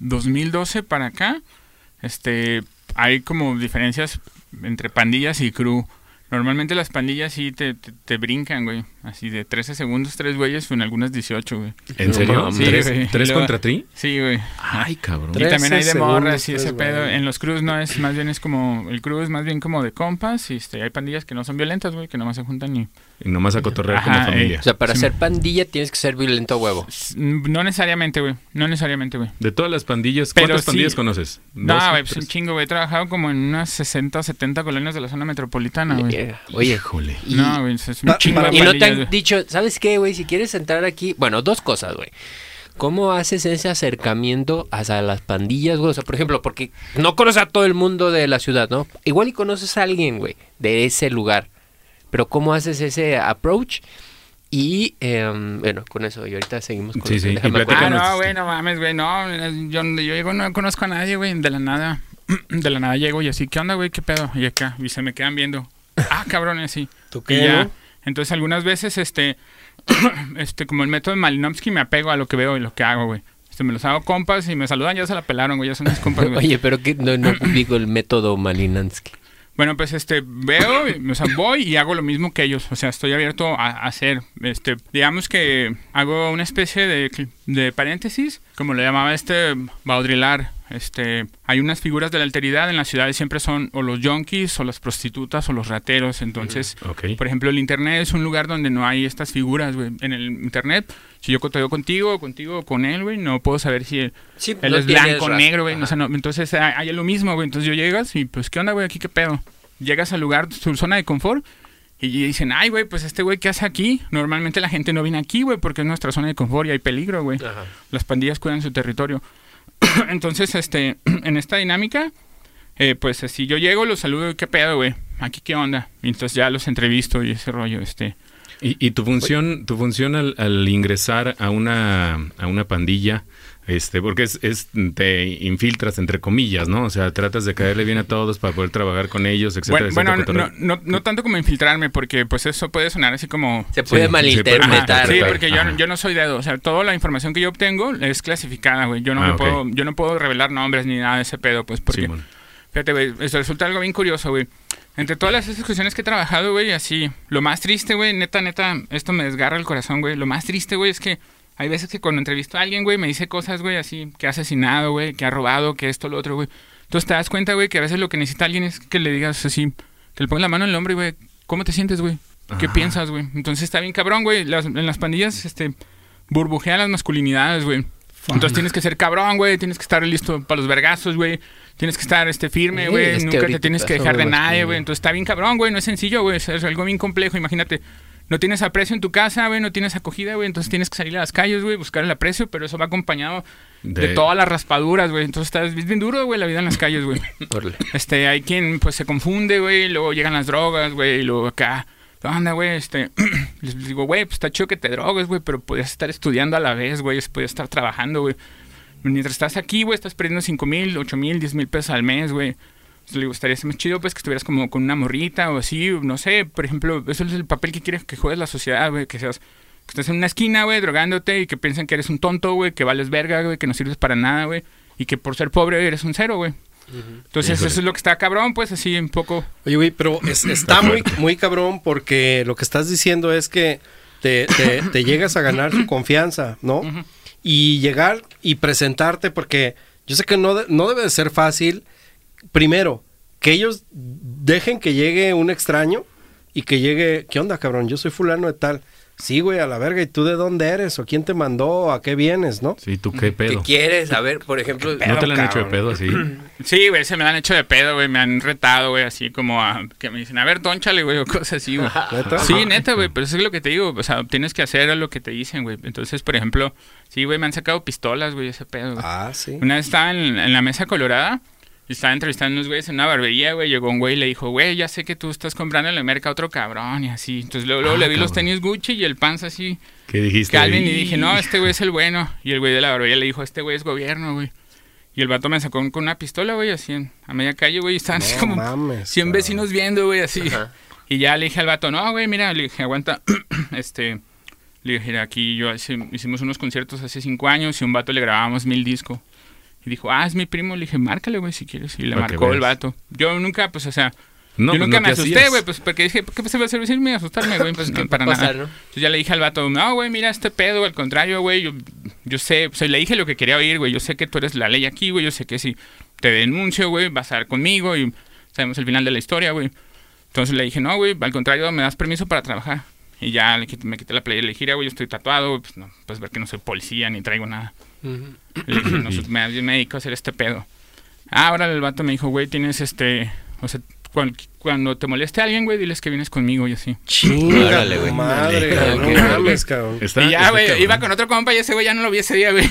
S4: 2012 para acá, este, hay como diferencias entre pandillas y crew. Normalmente las pandillas sí te, te, te brincan, güey. Así de 13 segundos, tres güeyes, en algunas 18, güey.
S1: ¿En serio?
S4: Sí,
S1: ¿Tres,
S4: güey.
S1: tres
S4: luego-
S1: contra tri?
S4: Sí, güey.
S1: Ay, cabrón.
S4: Y también hay de
S3: 13
S4: morras y ese pedo. En los crews no es, más bien es como, el crew es más bien como de compas y este, hay pandillas que no son violentas, güey, que nomás se juntan y...
S1: Y nomás a cotorrear
S4: Ajá,
S1: como
S4: eh,
S1: familia.
S2: O sea, para
S4: Sí.
S2: ser pandilla tienes que ser violento a huevo.
S4: No necesariamente, güey. No necesariamente, güey.
S1: De todas las pandillas,
S4: Pero
S1: ¿cuántas
S4: sí.
S1: pandillas conoces?
S4: No, güey, pues un chingo, güey. He trabajado como en unas 60 o 70 colonias de la zona metropolitana, güey.
S2: Eh, Oye,
S1: Híjole.
S2: y-
S4: No, güey, es un chingo de
S2: Y no te han dicho, ¿sabes qué, güey? Si quieres entrar aquí, bueno, dos cosas, güey. ¿Cómo haces ese acercamiento hacia las pandillas, güey? O sea, por ejemplo, porque no conoces a todo el mundo de la ciudad, ¿no? Igual y conoces a alguien, güey, de ese lugar. Pero ¿cómo haces ese approach? Y, em, bueno, con eso, y ahorita seguimos con
S1: Sí, sí, y.
S4: Ah, no, güey, no mames, güey, no. Yo, yo llego, no conozco a nadie, güey, de la nada. De la nada llego y así, ¿qué onda, güey? ¿Qué pedo? Y acá, y se me quedan viendo. Ah, cabrón, y así.
S3: ¿Tú
S4: Y
S3: qué,
S4: ya. Entonces, algunas veces, este, este, como el método de Malinowski, me apego a lo que veo y lo que hago, güey. Este, me los hago compas y me saludan, ya se la pelaron, güey, ya son mis compas, güey.
S2: Oye, pero que no, no ubico el método Malinansky.
S4: Bueno, pues este, veo, o sea, voy y hago lo mismo que ellos. O sea, estoy abierto a, a hacer, este, digamos que hago una especie de, de paréntesis, como le llamaba este Baudrillard. Este, hay unas figuras de la alteridad en las ciudades siempre son o los yonkis o las prostitutas o los rateros. Entonces,
S1: Ok.
S4: por ejemplo, el internet es un lugar donde no hay estas figuras, güey. En el internet, si yo coteo contigo, contigo, con él, güey, no puedo saber si él,
S2: Sí,
S4: él
S2: no
S4: es blanco,
S2: razón.
S4: negro, güey. O sea, no, entonces hay hay lo mismo, güey. Entonces yo llegas y pues, ¿qué onda, güey? ¿Aquí qué pedo? Llegas al lugar, tu zona de confort. Y dicen, ay, güey, pues este güey, ¿qué hace aquí? Normalmente la gente no viene aquí, güey, porque es nuestra zona de confort y hay peligro, güey. Las pandillas cuidan su territorio. Entonces, este, en esta dinámica, eh, pues si yo llego, los saludo, ¿qué pedo, güey? ¿Aquí qué onda? Y entonces ya los entrevisto y ese rollo, este.
S1: Y, y tu función, tu función al, al ingresar a una, a una pandilla, este, porque es, es, te infiltras entre comillas, ¿no? O sea, tratas de caerle bien a todos para poder trabajar con ellos, etcétera,
S4: Bueno, bueno
S1: etcétera,
S4: no,
S1: cotorreo.
S4: no, no tanto como infiltrarme, porque pues eso puede sonar así como...
S2: Se puede
S1: Sí,
S2: malinterpretar.
S4: Sí, porque yo, yo no soy dedo. O sea, toda la información que yo obtengo es clasificada, güey. Yo no
S1: Ah,
S4: me
S1: ok.
S4: puedo, yo no puedo revelar nombres ni nada de ese pedo, pues, porque.
S1: Simón.
S4: Fíjate, güey, eso resulta algo bien curioso, güey. Entre todas las discusiones que he trabajado, güey, así, lo más triste, güey, neta, neta, esto me desgarra el corazón, güey. Lo más triste, güey, es que hay veces que cuando entrevisto a alguien, güey, me dice cosas, güey, así, que ha asesinado, güey, que ha robado, que esto, lo otro, güey. Entonces te das cuenta, güey, que a veces lo que necesita alguien es que le digas así, que le ponga la mano en el hombro y, güey, ¿cómo te sientes, güey? ¿Qué
S1: Ajá.
S4: piensas, güey? Entonces está bien cabrón, güey. Las- en las pandillas, este, burbujean las masculinidades, güey. Entonces tienes que ser cabrón, güey. Tienes que estar listo para los vergazos, güey. Tienes que estar este firme, güey. Nunca te tienes que dejar de nadie, güey. Entonces está bien cabrón, güey. No es sencillo, güey. Es algo bien complejo. Imagínate, no tienes aprecio en tu casa, güey. No tienes acogida, güey. Entonces tienes que salir a las calles, güey. Buscar el aprecio, pero eso va acompañado de,
S1: De-
S4: todas las raspaduras, güey. Entonces está es bien duro, güey, la vida en las calles, güey. Este, hay quien pues se confunde, güey, luego llegan las drogas, güey, y luego acá, ¿qué onda, güey? Este, les digo, güey, pues está chido que te drogues, güey, pero podrías estar estudiando a la vez, güey, podrías estar trabajando, güey. Mientras estás aquí, güey, estás perdiendo 5 mil, 8 mil, 10 mil pesos al mes, güey. Entonces, le digo, estaría más chido, pues, que estuvieras como con una morrita o así, no sé, por ejemplo, eso es el papel que quieres que juegues la sociedad, güey, que seas, que estés en una esquina, güey, drogándote y que piensen que eres un tonto, güey, que vales verga, güey, que no sirves para nada, güey, y que por ser pobre eres un cero, güey. Entonces,
S1: Híjole.
S4: eso es lo que está cabrón, pues, así un poco.
S3: Oye, güey, pero es- está muy, muy cabrón porque lo que estás diciendo es que te, te- te llegas a ganar su confianza, ¿no? Y llegar y presentarte porque yo sé que no, de- no debe de ser fácil. Primero, que ellos dejen que llegue un extraño y que llegue, ¿qué onda, cabrón? Yo soy fulano de tal. Sí, güey, a la verga, ¿y tú de dónde eres? ¿O quién te mandó? ¿A qué vienes, no?
S1: Sí, ¿tú qué
S2: ¿Qué
S1: pedo?
S2: quieres? A ver, por ejemplo,
S1: ¿No te la han hecho de pedo así?
S4: Sí, güey, se me han hecho de pedo, güey, me han retado, güey, así como a, que me dicen, a ver, tónchale, güey, o cosas así, güey.
S3: ¿Neta?
S4: Sí, neta, güey, pero eso es lo que te digo, o sea, tienes que hacer lo que te dicen, güey. Entonces, por ejemplo, sí, güey, me han sacado pistolas, güey, ese pedo, güey.
S3: Ah, sí.
S4: Una vez estaba en, en la mesa colorada y estaba entrevistando a unos güeyes en una barbería, güey. Llegó un güey y le dijo, güey, ya sé que tú estás comprando en la merca a otro cabrón y así. Entonces luego, luego
S1: Ah,
S4: le vi los tenis Gucci y el pants así,
S1: ¿Qué dijiste?
S4: Calvin, y dije, no, este güey es el bueno. Y el güey de la barbería le dijo, este güey es gobierno, güey. Y el vato me sacó con una pistola, güey, así en, a media calle, güey. Y estaban así como
S3: mames,
S4: 100
S3: cabrón.
S4: vecinos viendo, güey, así.
S2: Ajá.
S4: Y ya le dije al vato, no, güey, mira, le dije, aguanta, este, le dije, "Mira, aquí yo hice- hicimos unos conciertos hace cinco años y a un vato le grabamos mil discos. Y dijo, ah, es mi primo, le dije, márcale, güey, si quieres. Y le marcó el vato. Yo nunca, pues, o sea,
S1: No,
S4: yo
S1: pues,
S4: nunca
S1: no
S4: me asusté, güey, pues, porque dije, ¿qué se va a servirme asustarme, güey? Pues, no, para
S2: pasar,
S4: nada. Entonces ya le dije al vato, no, güey, mira este pedo, al contrario, güey, yo, yo sé, o sea, le dije lo que quería oír, güey, yo sé que tú eres la ley aquí, güey, yo sé que si te denuncio, güey, vas a estar conmigo y sabemos el final de la historia, güey. Entonces le dije, no, güey, al contrario, me das permiso para trabajar. Y ya le quité- me quité la playera y le dije, "Mira, güey, yo estoy tatuado, güey, pues no, puedes ver que no soy policía ni traigo nada. Le dije, no, pues, me, me dedico a hacer este pedo. Ah, ahora el vato me dijo, güey, tienes este, o sea, cual- cuando te moleste a alguien, güey, diles que vienes conmigo y así.
S3: Chinga
S2: Órale,
S3: tu
S2: güey.
S3: madre, no mames, cabrón.
S1: Está-
S4: y ya, güey, iba con otro compa y ese güey ya no lo vi ese día, güey.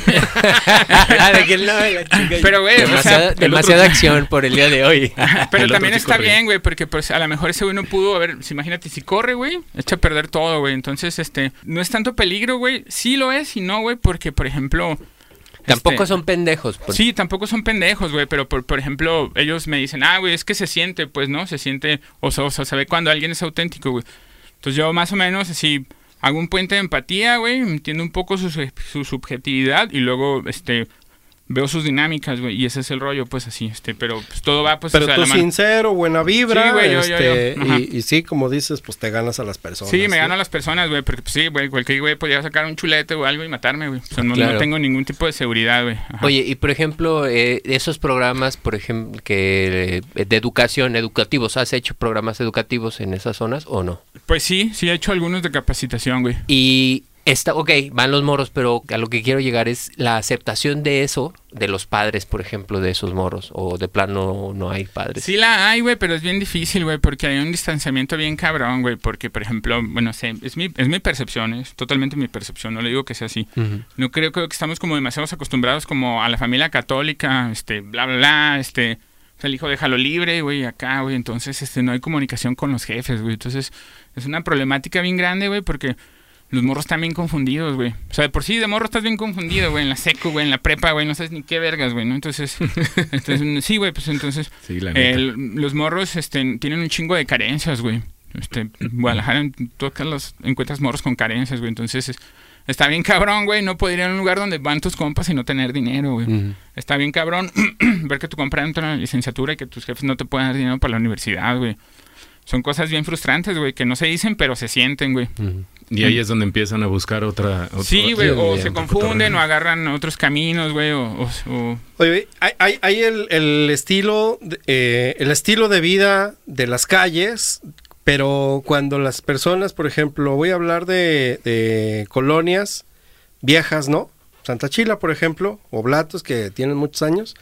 S2: Ah, de que no, la chica-
S4: Pero, güey, o sea,
S2: demasiada, demasiada
S4: otro-
S2: acción por el día de hoy.
S4: Pero
S1: El
S4: también está bien, güey, porque pues a lo mejor ese güey no pudo, a ver, si imagínate, si corre, güey, echa a perder todo, güey. Entonces, este, no es tanto peligro, güey. Sí lo es y no, güey, porque, por ejemplo...
S2: Tampoco
S4: este,
S2: son pendejos. pues.
S4: Sí, tampoco son pendejos, güey, pero por, por ejemplo, ellos me dicen, ah, güey, es que se siente, pues, ¿no? Se siente, o sea, o sea, se ve cuando alguien es auténtico, güey. Entonces yo más o menos así hago un puente de empatía, güey, entiendo un poco su- su subjetividad y luego, este, veo sus dinámicas, güey, y ese es el rollo, pues, así, este, pero pues todo va, pues,
S3: Pero
S4: o sea,
S3: tú
S4: la
S3: sincero, buena vibra,
S4: Sí, güey, yo- yo-
S3: este,
S4: yo.
S3: Y, y sí, como dices, pues te ganas a las personas.
S4: Sí, me
S3: ¿no?
S4: gano a las personas, güey, porque pues, sí, güey, cualquier güey podría sacar un chulete o algo y matarme, güey. O sea, no, tengo ningún tipo de seguridad, güey. Ajá.
S2: Oye, y por ejemplo, eh, esos programas, por ejemplo, que eh, de educación, educativos, ¿has hecho programas educativos en esas zonas o no?
S4: Pues sí, sí he hecho algunos de capacitación, güey.
S2: Y está, ok, van los moros, pero a lo que quiero llegar es la aceptación de eso, de los padres, por ejemplo, de esos moros, o de plano no hay padres.
S4: Sí la hay, güey, pero es bien difícil, güey, porque hay un distanciamiento bien cabrón, güey, porque, por ejemplo, bueno, sé, es mi, es mi percepción, es totalmente mi percepción, no le digo que sea así. No creo, creo que estamos como demasiados acostumbrados como a la familia católica, este, bla, bla, bla, este, o sea, el hijo déjalo libre, güey, acá, güey, entonces, este, no hay comunicación con los jefes, güey, entonces, es una problemática bien grande, güey, porque los morros están bien confundidos, güey. O sea, de por sí de morro estás bien confundido, güey, en la seco, güey, en la prepa, güey, no sabes ni qué vergas, güey, ¿no? Entonces, entonces sí, güey, pues entonces,
S1: Sí, la
S4: los morros este, tienen un chingo de carencias, güey. Este, Guadalajara todas las encuentras morros con carencias, güey. Entonces, es- está bien cabrón, güey, no poder ir a un lugar donde van tus compas y no tener dinero, güey. Está bien cabrón ver que tu compa entra en la licenciatura y que tus jefes no te pueden dar dinero para la universidad, güey. Son cosas bien frustrantes, güey, que no se dicen, pero se sienten, güey.
S1: Y ahí es donde empiezan a buscar otra. otro-
S4: Sí, güey, o se confunden o agarran otros caminos, güey, o, o- o-
S3: Oye, hay, hay, hay el, el estilo, de- eh, el estilo de vida de las calles, Pero cuando las personas, por ejemplo, voy a hablar de, de colonias viejas, ¿no? Santa Chila, por ejemplo, o Blatos, que tienen muchos años,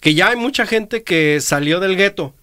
S3: que ya hay mucha gente que salió del gueto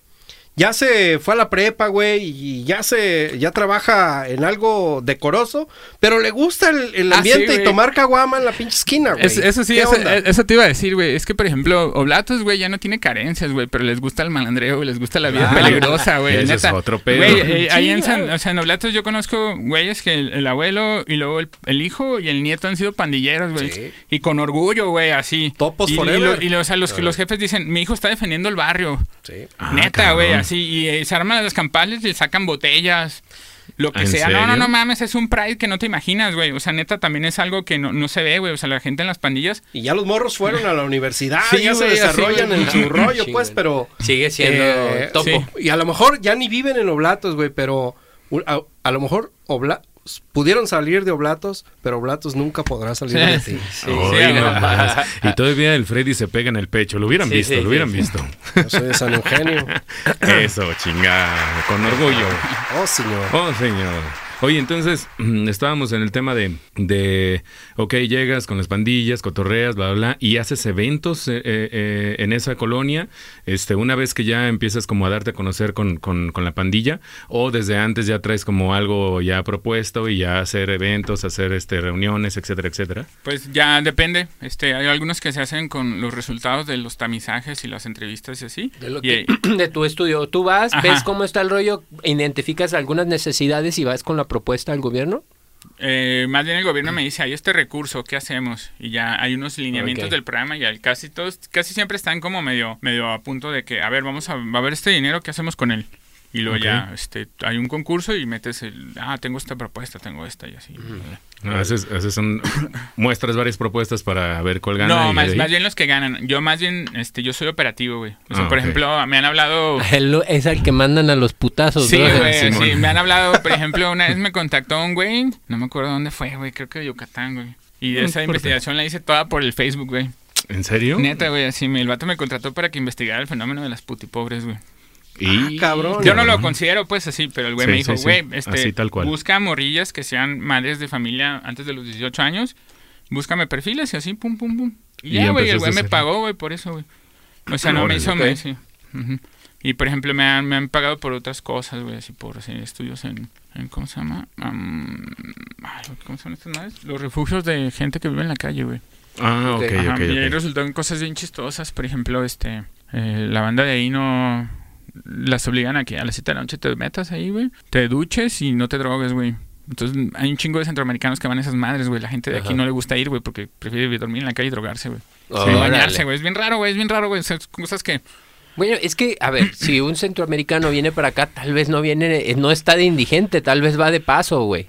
S3: ya se fue a la prepa, güey, y ya se, ya trabaja en algo decoroso, pero le gusta el, ah, ambiente y tomar caguama en la pinche esquina, güey.
S4: eso sí, eso, te iba a decir, güey. Es que, por ejemplo, Oblatos, güey, ya no tiene carencias, güey, pero les gusta el malandreo, les gusta la vida peligrosa, güey.
S1: Ese es otro pedo.
S4: Güey, eh, ahí en, San, o sea, en Oblatos yo conozco güeyes que el, abuelo y luego el, hijo y el nieto han sido pandilleros, güey. Y con orgullo, güey, así.
S3: Topos
S4: y,
S3: forever.
S4: Y, o sea, los, los jefes dicen, mi hijo está defendiendo el barrio. Sí. Neta, ah, güey, así Sí, y eh, se arman las campales y sacan botellas, lo que sea. No, no, no mames, es un pride que no te imaginas, güey. O sea, neta, también es algo que no, se ve, güey. O sea, la gente en las pandillas.
S3: Y ya los morros fueron a la universidad, ya se desarrollan en su rollo, pues, pero.
S2: Sigue siendo eh, topo.
S3: Y a lo mejor ya ni viven en Oblatos, güey, pero a, lo mejor Obla pudieron salir de Oblatos, pero Oblatos nunca podrá salir de ti.
S1: y todavía el Freddy se pega en el pecho. Lo hubieran visto, lo hubieran visto.
S3: Yo soy de San Eugenio.
S1: Eso, chingada. Con orgullo.
S3: Oh, señor.
S1: Oh, señor. Oye, entonces estábamos en el tema de, de, ok, llegas con las pandillas, cotorreas, bla, bla, bla, y haces eventos eh, eh, eh, en esa colonia, este, una vez que ya empiezas como a darte a conocer con, con, con, la pandilla, o desde antes ya traes como algo ya propuesto y ya hacer eventos, hacer este reuniones, etcétera, etcétera.
S4: Pues ya depende. Este, hay algunos que se hacen con los resultados de los tamizajes y las entrevistas y así.
S2: De, de tu estudio. Tú vas, ves cómo está el rollo, identificas algunas necesidades y vas con la propuesta del gobierno?
S4: Eh, más bien el gobierno me dice, hay este recurso, ¿qué hacemos? Y ya hay unos lineamientos del programa y casi todos, casi siempre están como medio, medio a punto de que, a ver, vamos a, a ver este dinero, ¿qué hacemos con él? Y luego ya este, hay un concurso y metes el, ah, tengo esta propuesta, tengo esta y así.
S1: a veces, son, muestras varias propuestas para ver cuál gana.
S4: No, más, bien los que ganan. Yo más bien, este, yo soy operativo, güey. O sea, ah, por ejemplo, me han hablado...
S2: es el que mandan a los putazos,
S4: Sí, güey, sí, me han hablado, por ejemplo, una vez me contactó un güey, no me acuerdo dónde fue, güey, creo que de Yucatán, güey. Y esa investigación la hice toda por el Facebook, güey.
S1: ¿En serio?
S4: Neta, güey, así, el vato me contrató para que investigara el fenómeno de las putipobres, güey.
S3: Y ah, cabrón.
S4: Yo no lo considero pues así, pero el güey me dijo, güey, este, busca morrillas que sean madres de familia antes de los 18 años, búscame perfiles y así, pum, pum, pum. Y, ya, güey, el güey me pagó, güey, por eso, güey. O sea, no me hizo okay. sí. Y por ejemplo, me han, me han pagado por otras cosas, güey, así por hacer estudios en, en ¿cómo se llama? ¿Cómo se llaman estas madres? Los refugios de gente que vive en la calle, güey.
S1: Ah, ok, ok.
S4: y ahí resultaron cosas bien chistosas, por ejemplo, este, eh, la banda de ahí no las obligan a que a las 7 de la noche te metas ahí, güey. Te duches y no te drogues, güey. Entonces hay un chingo de centroamericanos que van a esas madres, güey. La gente de aquí no le gusta ir, güey, porque prefiere dormir en la calle y drogarse, güey. bañarse, güey. Es bien raro, güey. Es bien raro, güey. Cosas que...
S2: Bueno, es que, a ver, si un centroamericano viene para acá, tal vez no viene, eh, no está de indigente, tal vez va de paso, güey.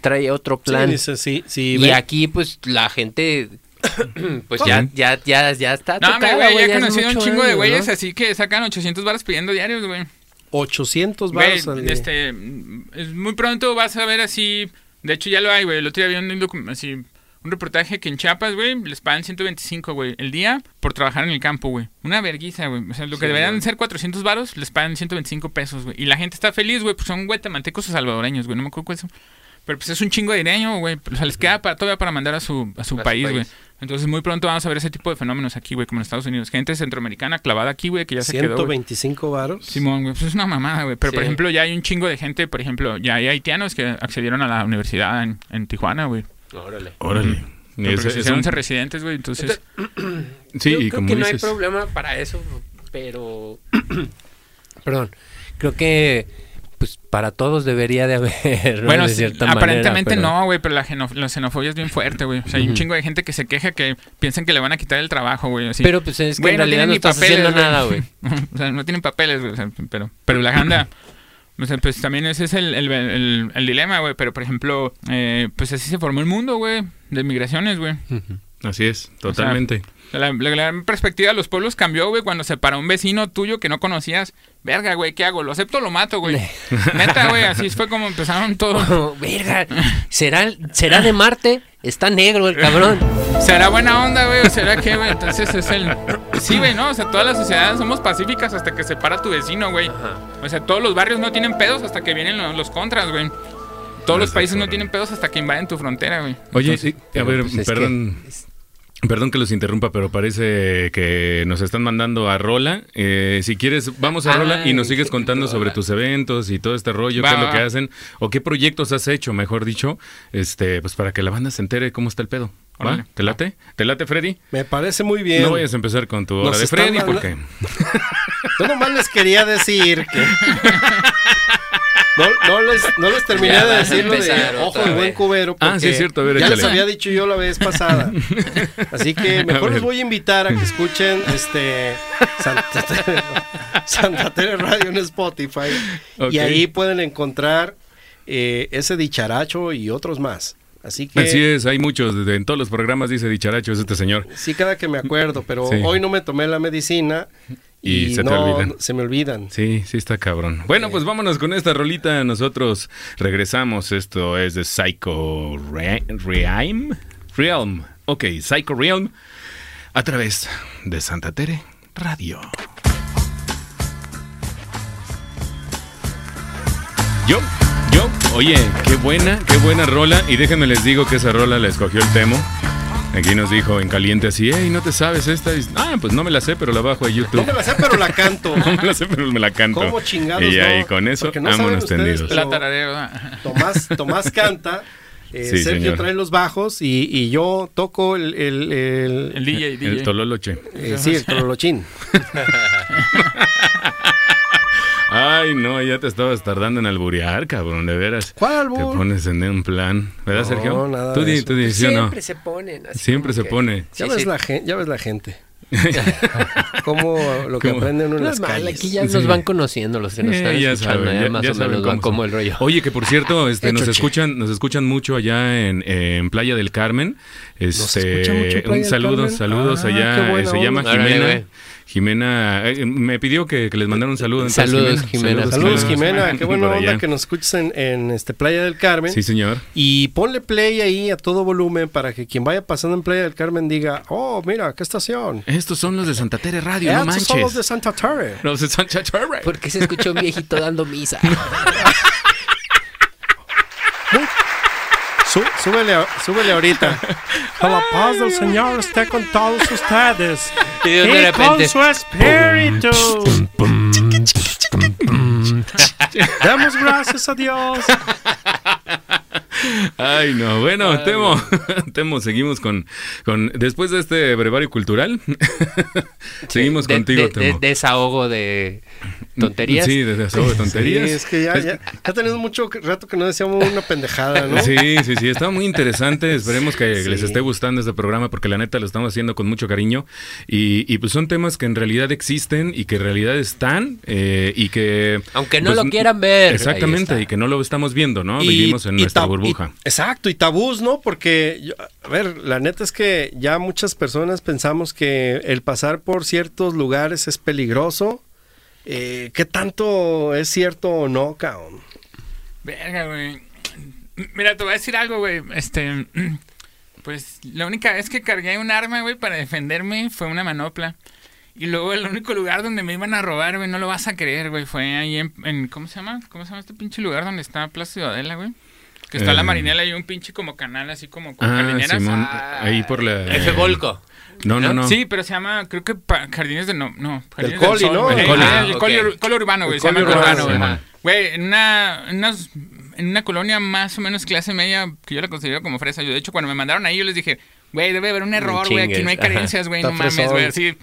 S2: Trae otro plan.
S3: Sí, sí,
S2: y aquí, pues, la gente pues ya, ya, ya, ya está.
S4: No, tocada, güey, ya he conocido un chingo de güeyes así que sacan 800 baros pidiendo diarios, güey.
S3: 800 baros
S4: Este, es muy pronto vas a ver así. De hecho, ya lo hay, güey. El otro día había un, así, un reportaje que en Chiapas, güey, les pagan 125, güey, el día por trabajar en el campo, güey. Una verguiza, güey. O sea, lo que deberían ser 400 baros, les pagan 125 pesos, güey. Y la gente está feliz, güey, pues son guatemaltecos o salvadoreños, güey. No me acuerdo cuál es. Pero pues es un chingo de dinero, güey. O sea, les queda para, todavía para mandar a su, a su país, güey. Entonces, muy pronto vamos a ver ese tipo de fenómenos aquí, güey, como en Estados Unidos. Gente centroamericana clavada aquí, güey, que ya se quedó.
S3: 125 varos.
S4: Simón, güey, pues es una mamada, güey. Pero, por ejemplo, ya hay un chingo de gente, por ejemplo, ya hay haitianos que accedieron a la universidad en, en Tijuana, güey.
S2: Órale.
S1: Órale.
S4: Pero se hicieron residentes, güey, entonces...
S2: sí, Yo y creo que no hay problema para eso, pero... Perdón. Creo que pues para todos debería de haber.
S4: Bueno, aparentemente no, güey, pero la, xenofobia es bien fuerte, güey. O sea, hay un chingo de gente que se queja que piensan que le van a quitar el trabajo, güey.
S2: Pero pues es que en realidad no, estás haciendo nada, güey.
S4: o sea, no tienen papeles, güey. pero, pero la anda. O sea, pues también ese es el, el, el, dilema, güey. Pero, por ejemplo, eh, pues así se formó el mundo, güey, de migraciones, güey.
S1: Así es, totalmente.
S4: La, perspectiva de los pueblos cambió, güey, cuando se paró un vecino tuyo que no conocías. Verga, güey, ¿qué hago? ¿Lo acepto o lo mato, güey? Neta, güey, así fue como empezaron todos.
S2: verga, ¿será, ¿será de Marte? Está negro el cabrón.
S4: ¿Será buena onda, güey? ¿O será qué, güey? Entonces es el. Sí, güey, ¿no? O sea, todas las sociedades somos pacíficas hasta que se para tu vecino, güey. O sea, todos los barrios no tienen pedos hasta que vienen los, los contras, güey. Todos los países no tienen pedos hasta que invaden tu frontera, güey.
S1: Oye,
S2: Entonces,
S1: a ver,
S2: pues es que
S1: perdón.
S2: es-
S1: Perdón que los interrumpa, pero parece que nos están mandando a Rola. Eh, si quieres, vamos a Rola y nos sigues contando sobre tus eventos y todo este rollo,
S4: Va,
S1: qué es lo que hacen o qué proyectos has hecho, mejor dicho, este, pues para que la banda se entere cómo está el pedo. ¿Va?
S4: Órale.
S1: ¿Te late? ¿Te late, Freddy?
S3: Me parece muy bien.
S1: No vayas a empezar con tu hora
S3: Nos
S1: de Freddy
S3: manda-
S1: porque
S3: Yo nomás les quería decir que. No, no les, no les terminé
S2: Ya
S3: de decir lo de ojo de buen cubero.
S1: Ah,
S3: porque
S1: sí, es cierto, a ver,
S3: ya les
S1: échale.
S3: había dicho yo la vez pasada. Así que mejor les voy a invitar a que escuchen este Santa Tere, Santa Tere Radio en Spotify.
S1: Ok.
S3: Y ahí pueden encontrar eh, ese dicharacho y otros más. Así que
S1: así es, hay muchos, en todos los programas dice dicharacho es este señor.
S3: sí, cada que me acuerdo, pero
S1: Sí.
S3: hoy no me tomé la medicina
S1: Y
S3: y,
S1: se te
S3: no,
S1: olvidan.
S3: se me olvidan.
S1: Sí, sí está cabrón. Bueno, pues vámonos con esta rolita. Nosotros regresamos. Esto es de Psycho Re- Realm. Realm. Ok, Psycho Realm. A través de Santa Tere Radio. Yo, oye, qué buena, qué buena rola. Y déjenme les digo que esa rola la escogió el Temo. Aquí nos dijo en caliente así, hey, ¿no te sabes esta? Y, ah, pues no me la sé, pero la bajo a
S3: No
S1: YouTube.
S3: me la sé, pero la canto.
S1: No me la sé, pero me la canto.
S3: ¿Cómo chingados
S1: Y ahí
S3: no?
S1: con eso,
S3: no
S1: vámonos tendidos.
S3: Tomás, Tomás canta, eh,
S1: Sí,
S3: Sergio
S1: señor.
S3: trae los bajos y, y yo toco el, el, el-
S4: El DJ,
S1: El tololoche.
S3: eh, sí, el tololochín.
S1: Ay, no, ya te estabas tardando en alburear, cabrón, de veras.
S3: ¿Cuál
S1: Te
S3: albur?
S1: pones en un plan. ¿Verdad,
S3: No,
S1: Sergio?
S3: nada
S1: tú
S3: de
S1: di,
S3: eso.
S1: tú di, ¿sí o no?
S2: Siempre se ponen así
S1: Siempre
S2: como
S1: se
S2: que-
S1: pone.
S3: Ya,
S2: Sí,
S3: ves
S2: sí.
S3: La gen- ya ves la gente. Cómo lo que
S1: ¿Cómo?
S3: aprende uno en
S2: No
S3: las
S2: es mal,
S3: calles.
S2: aquí ya
S1: Sí.
S2: nos van conociendo los que nos
S1: Eh,
S2: están
S1: ya
S2: escuchando,
S1: saben,
S2: ya
S1: ya-
S2: más
S1: ya
S2: o
S1: saben
S2: menos van como el rollo.
S1: Oye, que por cierto, este, nos escuchan, nos escuchan mucho allá en, en Playa del Carmen. Este,
S3: escucha mucho Playa
S1: un saludo,
S3: Carmen?
S1: saludos
S3: Ah,
S1: allá. se llama
S2: onda.
S1: Jimena. Jimena, eh, me pidió que, que les mandara un saludo. entonces,
S2: Saludos, Jimena.
S3: Saludos, Jimena. Qué buena onda que nos escuches en, en este Playa del Carmen.
S1: Sí, señor.
S3: Y ponle play ahí a todo volumen para que quien vaya pasando en Playa del Carmen diga, oh, mira, qué estación.
S1: Estos son los de Santa Tere Radio, no
S3: Estos
S1: manches.
S3: son los de Santa Tere.
S1: Los de Santa Tere.
S2: ¿Por qué se escuchó un viejito dando misa?
S3: Sú- súbele, súbele ahorita. A la paz del Señor esté con todos ustedes.
S2: Y de
S3: Y con
S2: repente-
S3: su espíritu. Damos gracias a Dios.
S1: Ay, no. Bueno, Temo, Temo, seguimos con, con. Después de este brevario cultural, seguimos
S2: De-
S1: contigo,
S2: de, de-
S1: Temo.
S2: desahogo de tonterías.
S1: Sí, de desahogo de tonterías.
S3: Sí, es que ya, ya, ya tenemos mucho rato que no decíamos una pendejada, ¿no?
S1: Sí, sí, sí, está muy interesante. Esperemos que
S3: Sí.
S1: les esté gustando este programa porque la neta lo estamos haciendo con mucho cariño. Y, y, pues son temas que en realidad existen y que en realidad están eh, y que...
S2: Aunque no
S1: pues,
S2: lo quieran ver.
S1: Exactamente, y que no lo estamos viendo, ¿no?
S3: Y-
S1: Vivimos en nuestra burbuja.
S3: y- exacto, y tabús, ¿no? Porque, yo- a ver, la neta es que ya muchas personas pensamos que el pasar por ciertos lugares es peligroso. Eh, ¿Qué tanto es cierto o no, cabrón?
S4: Verga, güey. Mira, te voy a decir algo, güey. Este. Pues la única vez que cargué un arma, güey, para defenderme fue una manopla. Y luego el único lugar donde me iban a robar, güey, no lo vas a creer, güey. Fue ahí en, en- ¿Cómo se llama? ¿Cómo se llama este pinche lugar donde está Plaza Ciudadela, güey? Que está
S1: Eh.
S4: la marinela y un pinche como canal así como con
S1: Ah,
S4: jardineras.
S1: Simón,
S2: Ah,
S1: ahí por la...
S2: F. Volco.
S1: No, no, no.
S4: Sí, pero se llama, creo que pa- Jardines de no, no, Jardines
S3: Coli,
S4: Sol,
S3: ¿no?
S4: güey.
S3: El
S1: Coli.
S4: ah,
S2: Ah,
S4: el. Coli, ur- Coli urbano, güey,
S3: El
S4: se llama
S3: urbano,
S4: güey. Güey, en una, en unas- en una colonia más o menos clase media que yo la considero como fresa. Yo, de hecho, cuando me mandaron ahí, yo les dije, güey, debe haber un error, güey, aquí no hay carencias, güey, no mames, güey.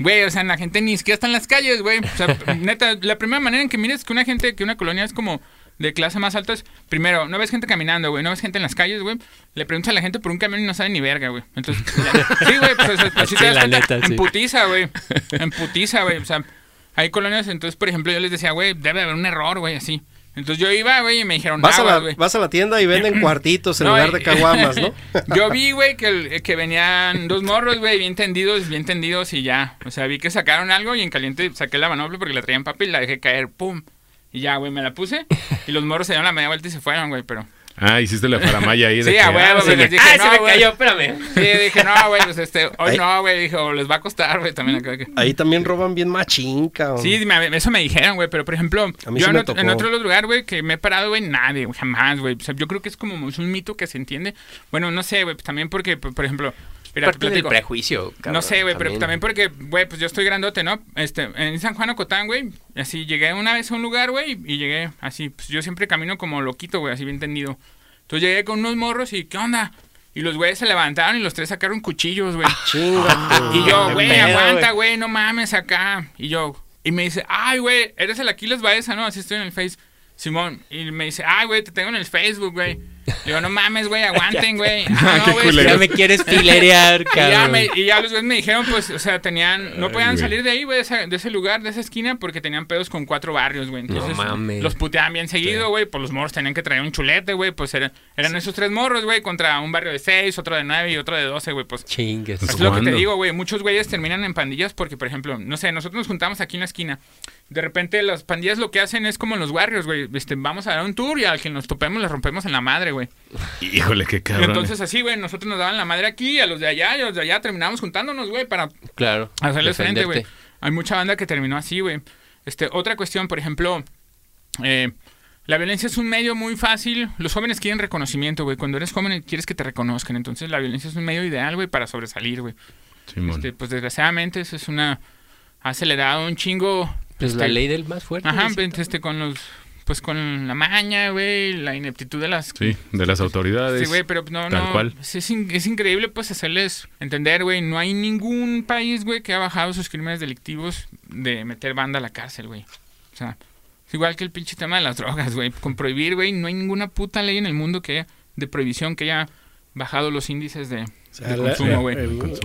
S4: Güey, o sea, la gente ni siquiera está en las calles, güey. O sea, neta, la primera manera en que mires que una gente, que una colonia es como de clase más alta es, primero, no ves gente caminando, güey, no ves gente en las calles, güey. Le preguntas a la gente por un camión y no sabe ni verga, güey. Entonces, ya- sí, güey, pues, pues, así
S2: Sí,
S4: te das
S2: la
S4: cuenta.
S2: neta, sí.
S4: En putiza, güey. En putiza, güey. O sea, hay colonias, entonces, por ejemplo, yo les decía, güey, debe haber un error, güey, así. Entonces yo iba, güey, y me dijeron,
S3: Vas a, la, vas a la tienda y venden cuartitos en
S4: No,
S3: lugar de caguamas, ¿no?
S4: Yo vi, güey, que, el- que venían dos morros, güey, bien tendidos, bien tendidos y ya. O sea, vi que sacaron algo y en caliente saqué la manopla porque la traían papi y la dejé caer, pum. Y ya, güey, me la puse y los morros se dieron la media vuelta y se fueron, güey, pero...
S1: Ah, hiciste la faramaya ahí. De
S4: Sí,
S1: que,
S4: a huevo,
S1: ah, se
S4: les
S1: me-
S4: dije,
S2: ¡Ah, se
S4: no,
S2: me
S4: güey.
S2: cayó! Espérame.
S4: Sí, dije, no, güey, pues este, hoy
S3: Ahí-
S4: no, güey, dijo, les va a costar, güey, también acá. que-
S3: Ahí también roban bien machín, cabrón.
S4: Sí, me- eso me dijeron, güey, pero por ejemplo, yo en, en otro lugar, güey, que me he parado, güey, nadie, güey, jamás, güey. O sea, yo creo que es como es un mito que se entiende. Bueno, no sé, güey, pues también porque, por por ejemplo, mira, te
S2: Parte del prejuicio, cabrón,
S4: no sé, güey, pero también porque, güey, pues yo estoy grandote, ¿no? Este, en San Juan Ocotán, güey, así llegué una vez a un lugar, güey, y llegué así, pues yo siempre camino como loquito, güey, así bien tendido. Entonces llegué con unos morros y, ¿qué onda? Y los güeyes se levantaron y los tres sacaron cuchillos, güey.
S3: Chingate.
S4: Y yo, güey, aguanta, güey, no mames acá. Y yo, y me dice, ay, güey, eres el Aquiles Baeza, ¿no? Así estoy en el Face. Simón, y me dice, ay, güey, te tengo en el Facebook, güey. Yo, no mames, güey, aguanten, güey. Ah,
S1: Qué
S4: no, güey,
S1: culero.
S2: Ya me quieres filerear,
S4: y ya,
S2: cabrón.
S4: me- y ya los güeyes me dijeron, pues, o sea, tenían, no podían salir de ahí, güey, de, ese lugar, de esa esquina, porque tenían pedos con cuatro barrios, güey. Entonces,
S2: mames.
S4: los puteaban bien seguido, güey, pues los morros tenían que traer un chulete, güey, pues eran, eran esos tres morros, güey, contra un barrio de seis, otro de nueve y otro de doce, güey, pues.
S2: Chingues.
S1: Pues,
S4: Es lo que te digo, güey. Muchos güeyes terminan en pandillas porque, por ejemplo, no sé, nosotros nos juntamos aquí en la esquina. De repente las pandillas lo que hacen es como en los barrios, güey. Este, vamos a dar un tour y al que nos topemos le rompemos en la madre, güey.
S1: Híjole, qué cabrón.
S4: Entonces así, güey, nosotros nos daban la madre aquí a los de allá y a los de allá terminamos juntándonos, güey, para
S2: Claro.
S4: hacerles frente, güey. Hay mucha banda que terminó así, güey. Este, otra cuestión, por ejemplo, eh, la violencia es un medio muy fácil. Los jóvenes quieren reconocimiento, güey. Cuando eres joven quieres que te reconozcan. Entonces la violencia es un medio ideal, güey, para sobresalir, güey. Este, pues desgraciadamente eso es una ha acelerado un chingo
S2: Pues la
S4: este,
S2: ley del más fuerte.
S4: ajá pues, este con los pues con la maña güey la ineptitud de las
S1: Sí, de las autoridades.
S4: Sí, güey, pero no,
S1: tal
S4: no.
S1: cual.
S4: Es, es in- es increíble, pues, hacerles entender, güey. No hay ningún país, güey, que ha bajado sus crímenes delictivos de meter banda a la cárcel, güey. O sea, es igual que el pinche tema de las drogas, güey. Con prohibir, güey, no hay ninguna puta ley en el mundo que haya- de prohibición que haya bajado los índices de
S3: la,
S4: consumo,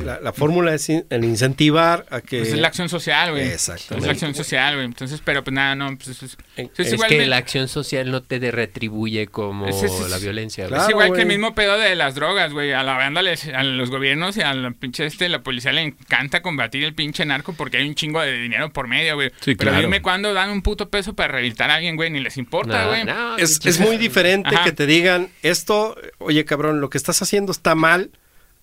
S3: la- la fórmula es in- el incentivar a que...
S4: Pues es la acción social, güey.
S3: Exactamente.
S4: Es la acción social, güey. Entonces, pero pues nada, no, pues es, es-
S3: En-
S4: es
S2: Es
S4: igual
S2: que
S4: me-
S2: la acción social no te retribuye como
S4: es-
S2: la violencia.
S3: Claro,
S4: es igual que el mismo pedo de las drogas, güey. A la banda, les- a los gobiernos y a la pinche este, la policía le encanta combatir el pinche narco porque hay un chingo de dinero por medio, güey.
S1: Sí,
S4: Pero
S1: claro.
S4: dime cuándo dan un puto peso para rehabilitar a alguien, güey. Ni les importa,
S2: No,
S4: güey.
S2: no,
S3: Es,
S2: pinches-
S3: es muy diferente
S4: Ajá.
S3: que te digan esto, oye cabrón, lo que estás haciendo está mal,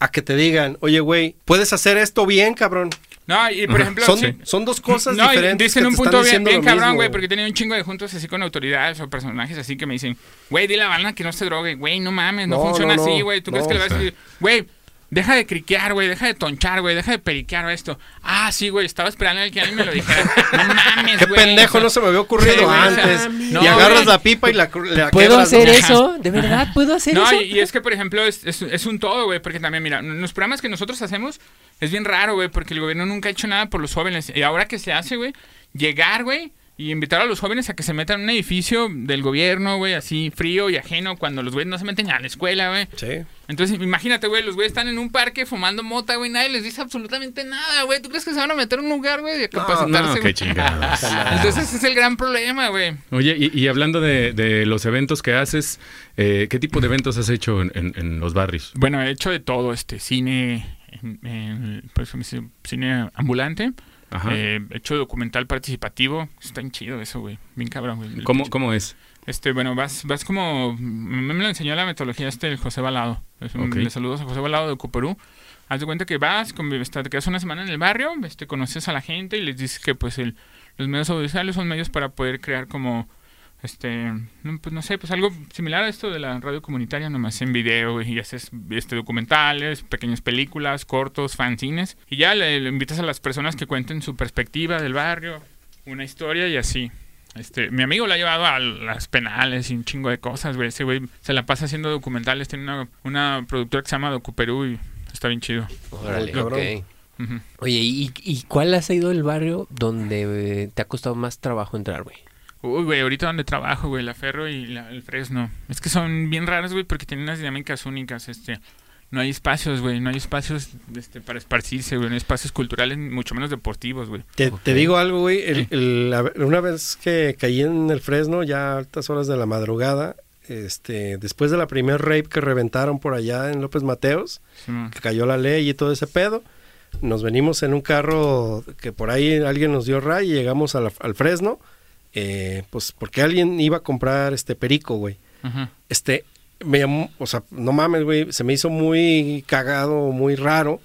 S3: a que te digan, oye güey, puedes hacer esto bien, cabrón.
S4: No, y por ejemplo...
S3: Son,
S4: sí.
S3: son dos cosas
S4: No,
S3: diferentes.
S4: dicen
S3: que
S4: un
S3: te están
S4: punto bien, bien cabrón, güey, porque he tenido un chingo de juntos así con autoridades o personajes así que me dicen, güey, dile a la banda que no se drogue, güey, no mames, no,
S3: No,
S4: funciona
S3: no,
S4: así, güey. ¿Tú crees que le vas a decir, güey, deja de criquear, güey, deja de tonchar, güey, deja de periquear esto? Ah, sí, güey, estaba esperando a que alguien me lo dijera. No mames,
S3: Qué
S4: güey.
S3: pendejo, no se me había ocurrido
S4: Sí,
S3: antes.
S4: no,
S3: y agarras
S4: güey.
S3: la pipa y la, cru- la
S2: ¿Puedo
S3: quebras,
S2: hacer
S3: ¿no?
S2: eso? ¿De verdad puedo hacer
S4: No,
S2: eso?
S4: y, y es que, por ejemplo, es, es, es un todo, güey, porque también, mira, los programas que nosotros hacemos es bien raro, güey, porque el gobierno nunca ha hecho nada por los jóvenes. Y ahora que se hace, güey, llegar, güey, y invitar a los jóvenes a que se metan en un edificio del gobierno, güey, así frío y ajeno, cuando los güeyes no se meten a la escuela, güey.
S3: Sí.
S4: Entonces, imagínate, güey, los güeyes están en un parque fumando mota, güey, nadie les dice absolutamente nada, güey. ¿Tú crees que se van a meter a un lugar, güey, de capacitarse,
S1: No,
S4: güey?
S1: qué chingados.
S4: Entonces, ese es el gran problema, güey.
S1: Oye, y, y hablando de, de los eventos que haces, eh, ¿qué tipo de eventos has hecho en, en- en los barrios?
S4: Bueno, he hecho de todo, este, cine, en- en- pues, me dice, cine ambulante,
S1: Ajá.
S4: Eh, he hecho documental participativo, está bien chido eso, güey, bien cabrón, güey.
S1: ¿Cómo, ¿Cómo es?
S4: Este, bueno, vas, vas como, me me lo enseñó la metodología este, el José Balado, Es un-
S1: Ok.
S4: le saludos a José Balado de Cuperú. Haz de cuenta que vas, con- este, te quedas una semana en el barrio, este, conoces a la gente y les dices que pues el, los medios audiovisuales son medios para poder crear como este, no, pues no sé, pues algo similar a esto de la radio comunitaria, nomás en video güey, y haces este documentales, pequeñas películas, cortos, fanzines y ya le, le invitas a las personas que cuenten su perspectiva del barrio, una historia y así. Este, mi amigo lo ha llevado a las penales y un chingo de cosas, güey. Ese güey se la pasa haciendo documentales, tiene una, una productora que se llama Docuperú y está bien chido.
S2: Órale.
S4: Ujú.
S2: Oye, ¿y, y cuál ha sido el barrio donde te ha costado más trabajo entrar, güey?
S4: Uy, güey, ahorita donde trabajo, güey, la Ferro y la- el Fresno. Es que son bien raras, güey, porque tienen unas dinámicas únicas, este. No hay espacios, güey, no hay espacios este, para esparcirse, güey, no hay espacios culturales, mucho menos deportivos, güey.
S3: Te, digo algo, güey. el- el- la- una vez que caí en el Fresno, ya a altas horas de la madrugada, este, después de la primer rape que reventaron por allá en López Mateos, que cayó la ley y todo ese pedo, nos venimos en un carro que por ahí alguien nos dio ray y llegamos la- al Fresno, eh, pues porque alguien iba a comprar este perico, güey.
S4: Ajá.
S3: Este, me llamó, o sea, no mames, güey, se me hizo muy cagado, muy raro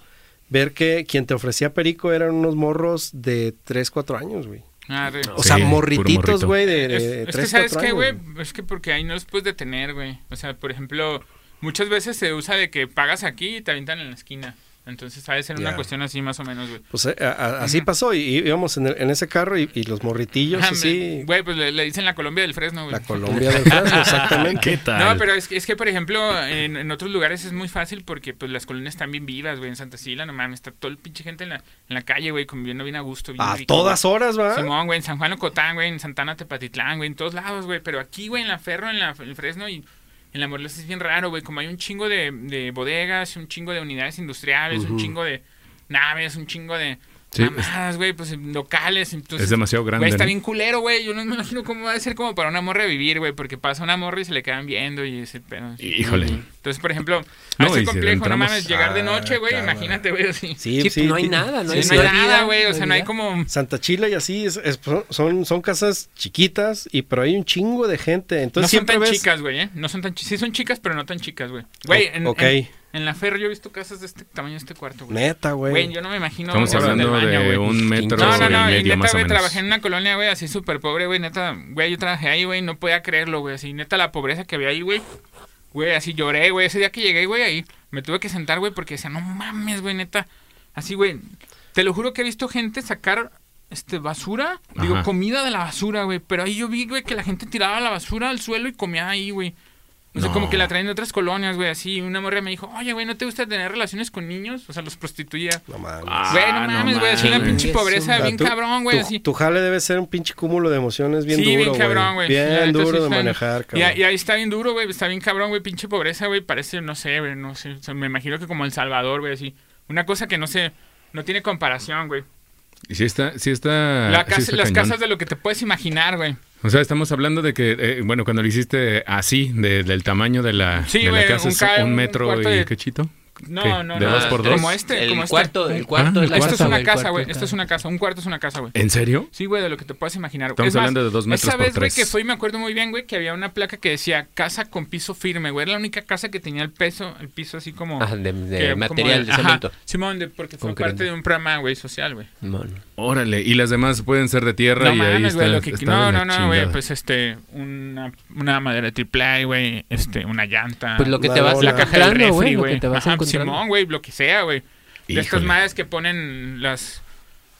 S3: ver que quien te ofrecía perico eran unos morros de 3, 4 años, güey.
S4: Ah,
S3: O
S1: Sí,
S3: sea, morrititos, güey, de, de,
S4: Es,
S3: de
S4: es que
S3: 3,
S4: sabes
S3: 4
S4: qué, güey,
S3: años.
S4: es que porque ahí no los puedes detener, güey. O sea, por ejemplo, muchas veces se usa de que pagas aquí y te avientan en la esquina. Entonces, sabe ser una cuestión así más o menos, güey.
S3: Pues eh, a- a- así pasó y, íbamos en, el- en ese carro y, y los morritillos
S4: Ah,
S3: así,
S4: Güey, pues le, le dicen la Colombia del Fresno, güey.
S3: la Colombia del Fresno, exactamente.
S1: ¿Qué tal?
S4: No, pero es, que- es que, por ejemplo, en, en otros lugares es muy fácil porque pues las colonias están bien vivas, güey. En Santa Sila, no mames, está todo el pinche gente en la, en la calle, güey, conviviendo bien a gusto. Bien
S3: A
S4: rico,
S3: todas
S4: güey.
S3: horas, ¿va?
S4: Simón, güey, en San Juan Ocotán, güey, en Santana Tepatitlán, güey, en todos lados, güey. Pero aquí, güey, en la Ferro, en la en el Fresno y en la Morelos es bien raro, güey. Como hay un chingo de, de bodegas, un chingo de unidades industriales, un chingo de naves, un chingo de
S1: Sí,
S4: mamadas, güey, pues locales. Entonces,
S1: es demasiado grande.
S4: Güey, está
S1: ¿no?
S4: bien culero, güey. Yo no me imagino cómo va a ser como para una morra vivir, güey. Porque pasa una morra y se le quedan viendo y ese pedo.
S1: Híjole.
S4: Entonces, por ejemplo,
S1: No,
S4: ese
S1: y si
S4: complejo, no mames, llegar de
S3: Ah,
S4: noche, güey. Imagínate, güey, así.
S3: Sí,
S2: Sí,
S3: sí,
S2: pues no hay nada, no
S4: Sí,
S2: hay
S4: no hay nada, güey. O sea, no hay como.
S3: Santa Chila y así es, es- son, son casas chiquitas y pero hay un chingo de gente. Entonces
S4: no son
S3: siempre
S4: tan
S3: ves.
S4: chicas, güey, ¿eh? No son tan chicas. Sí son chicas, pero no tan chicas, güey. Güey, en,
S3: ok.
S4: en, en la Ferro yo he visto casas de este tamaño, de este cuarto, güey.
S3: Neta, güey.
S4: Güey, yo no me imagino.
S1: Estamos hablando
S4: del baño,
S1: de
S4: güey.
S1: un metro
S4: No, no, no, y
S1: medio
S4: neta,
S1: más o
S4: güey,
S1: menos.
S4: trabajé en una colonia, güey, así súper pobre, güey, neta, güey, yo trabajé ahí, güey, no podía creerlo, güey, así, neta, la pobreza que había ahí, güey, güey, así lloré, güey, ese día que llegué, güey, ahí, me tuve que sentar, güey, porque decía, no mames, güey, neta, así, güey, te lo juro que he visto gente sacar, este, basura, digo,
S1: Ajá.
S4: comida de la basura, güey, pero ahí yo vi, güey, que la gente tiraba la basura al suelo y comía ahí, güey. O sea,
S1: No.
S4: como que la traen de otras colonias, güey, así. Una morra me dijo, oye, güey, ¿no te gusta tener relaciones con niños? O sea, los prostituía.
S3: No mames.
S1: Ah,
S4: Güey, no
S1: no
S4: mames, güey, así una pinche pobreza bien
S3: tú-
S4: cabrón, güey,
S3: tu,
S4: así.
S3: tu jale debe ser un pinche cúmulo de emociones bien
S4: sí,
S3: duro,
S4: bien
S3: güey.
S4: cabrón, güey.
S3: Bien
S4: sí
S3: duro de manejar,
S4: Y,
S3: cabrón.
S4: y ahí está bien duro, güey, está bien cabrón, güey, pinche pobreza, güey, parece, no sé, güey, no sé. O sea, me imagino que como El Salvador, güey, así. Una cosa que no sé, no tiene comparación, güey.
S1: Y sí está, sí está,
S4: La
S1: sí
S4: casa-
S1: está
S4: las
S1: cañón.
S4: casas de lo que te puedes imaginar, güey.
S1: O sea, estamos hablando de que, eh, bueno, cuando lo hiciste así, de- del tamaño de la,
S4: Sí,
S1: de la casa,
S4: un
S1: es un metro y
S4: de-
S1: cachito.
S4: No,
S1: ¿Qué?
S4: no,
S1: ¿De
S4: no.
S1: dos por dos?
S4: Como este,
S2: el
S4: como este.
S2: cuarto, el cuarto,
S1: Ah,
S2: el
S1: el
S4: Esto es
S2: cuarto,
S4: una casa,
S2: cuarto
S4: güey. Esto es una casa. Un cuarto es una casa, güey.
S1: ¿En serio?
S4: Sí, güey, de lo que te puedas imaginar. güey.
S1: Estamos
S4: Es más,
S1: hablando de dos metros
S4: Esa
S1: por
S4: vez, güey, que fui, me acuerdo muy bien, güey, que había una placa que decía casa con piso firme, güey. Era la única casa que tenía el peso, el piso así como...
S2: Ajá, de, de
S4: que- como
S2: material, de
S4: ajá,
S2: cemento.
S4: Simón, de- porque fue
S2: Concreto.
S4: parte de un programa, güey, social, güey.
S1: Órale, y las demás pueden ser de tierra
S4: No
S1: y ahí está,
S4: que...
S1: está
S4: No,
S1: de
S4: no, no, güey, pues este, una, una madera triple güey, este, una llanta.
S2: Pues lo que te vas
S4: la caja del refri, güey. Ajá,
S2: encontrando.
S4: Simón, güey, lo que sea, güey. De estas madres que ponen las...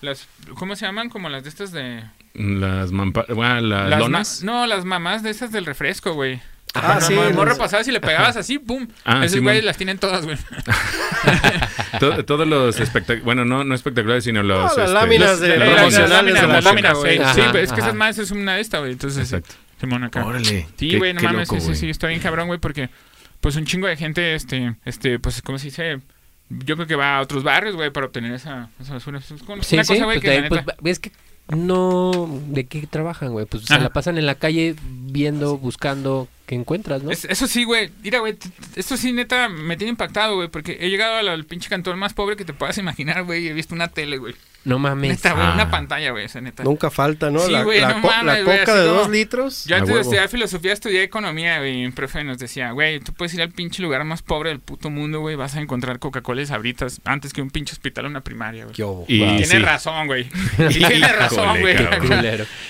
S4: Las, ¿Cómo se llaman? Como las de estas de...
S1: Las, mampa- bueno, las,
S4: Las
S1: lonas.
S4: ma- no, las mamás de esas del refresco, güey.
S3: Ah,
S4: Cuando
S3: sí, los-
S4: morro pasabas y le pegabas así, pum.
S1: Ah,
S4: Esos
S1: Simón.
S4: güeyes las tienen todas, güey.
S1: To- todos los espectaculares, bueno, no, no espectaculares, sino los...
S3: las
S1: este,
S3: láminas de-
S1: las
S4: Las- las láminas,
S3: de la
S4: láminas,
S3: güey.
S4: Sí,
S2: Ajá,
S4: pero es que
S2: ajá.
S4: esas madres es una de estas, güey. Entonces,
S1: Exacto.
S4: Simón acá.
S1: Órale.
S4: Sí, güey, no
S1: qué
S4: mames,
S1: loco,
S4: sí, sí, sí, está bien cabrón, güey, porque pues un chingo de gente, este, este, pues, ¿cómo se dice? Yo creo que va a otros barrios, güey, para obtener esa, esa basura. Es
S2: Sí, sí,
S4: cosa, güey,
S2: pues,
S4: que
S2: pues, es que no... ¿De qué trabajan, güey? Pues se la pasan en la calle viendo, buscando qué encuentras, ¿no?
S4: Es- eso sí, güey. Mira, güey, esto sí, neta, me tiene impactado, güey, porque he llegado al, al pinche cantón más pobre que te puedas imaginar, güey, y he visto una tele, güey.
S2: No mames.
S4: Neta, güey,
S1: Ah.
S4: una pantalla, güey, esa neta.
S3: Nunca falta, ¿no?
S4: Sí,
S3: la,
S4: güey,
S3: la
S4: no
S3: co-
S4: mames,
S3: la
S4: güey,
S3: coca
S4: así
S3: de
S4: como-
S3: dos litros.
S4: Yo antes de estudiar filosofía estudié economía, güey, y un profe nos decía, güey, tú puedes ir al pinche lugar más pobre del puto mundo, güey, vas a encontrar Coca-Cola y Sabritas antes que un pinche hospital o una primaria, güey.
S1: Y
S4: Tiene
S1: sí.
S4: razón, güey. Y tiene
S1: Híjole,
S4: razón, güey.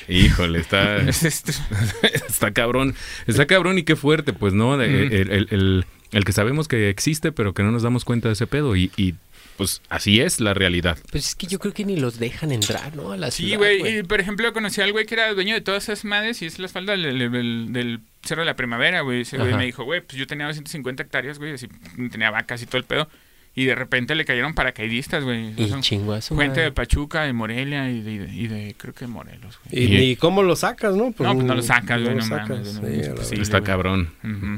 S1: Híjole, está,
S4: Es
S1: está cabrón. Está cabrón y qué fuerte, pues, ¿no? De-
S4: Mm.
S1: el, el- el- el que sabemos que existe, pero que no nos damos cuenta de ese pedo. Y, y, pues así es la realidad.
S2: Pues es que yo creo que ni los dejan entrar, ¿no? A la
S4: Sí, güey. Y por ejemplo, conocí al güey que era dueño de todas esas madres y es la espalda del, del- del Cerro de la Primavera, güey. Ese güey me dijo, güey, pues yo tenía 250 hectáreas, güey, así tenía vacas y todo el pedo. Y de repente le cayeron paracaidistas, güey.
S2: Y su
S4: gente
S2: madre.
S4: de Pachuca, de Morelia y de, y de- y de- creo que Morelos, güey.
S3: ¿Y,
S1: Y-
S3: ni cómo lo sacas, no?
S4: no, pues no lo sacas, güey,
S3: lo
S4: no,
S3: sacas,
S4: mames.
S3: sí,
S4: güey, no,
S3: a
S4: es
S3: la
S4: posible,
S1: está
S4: güey.
S1: cabrón.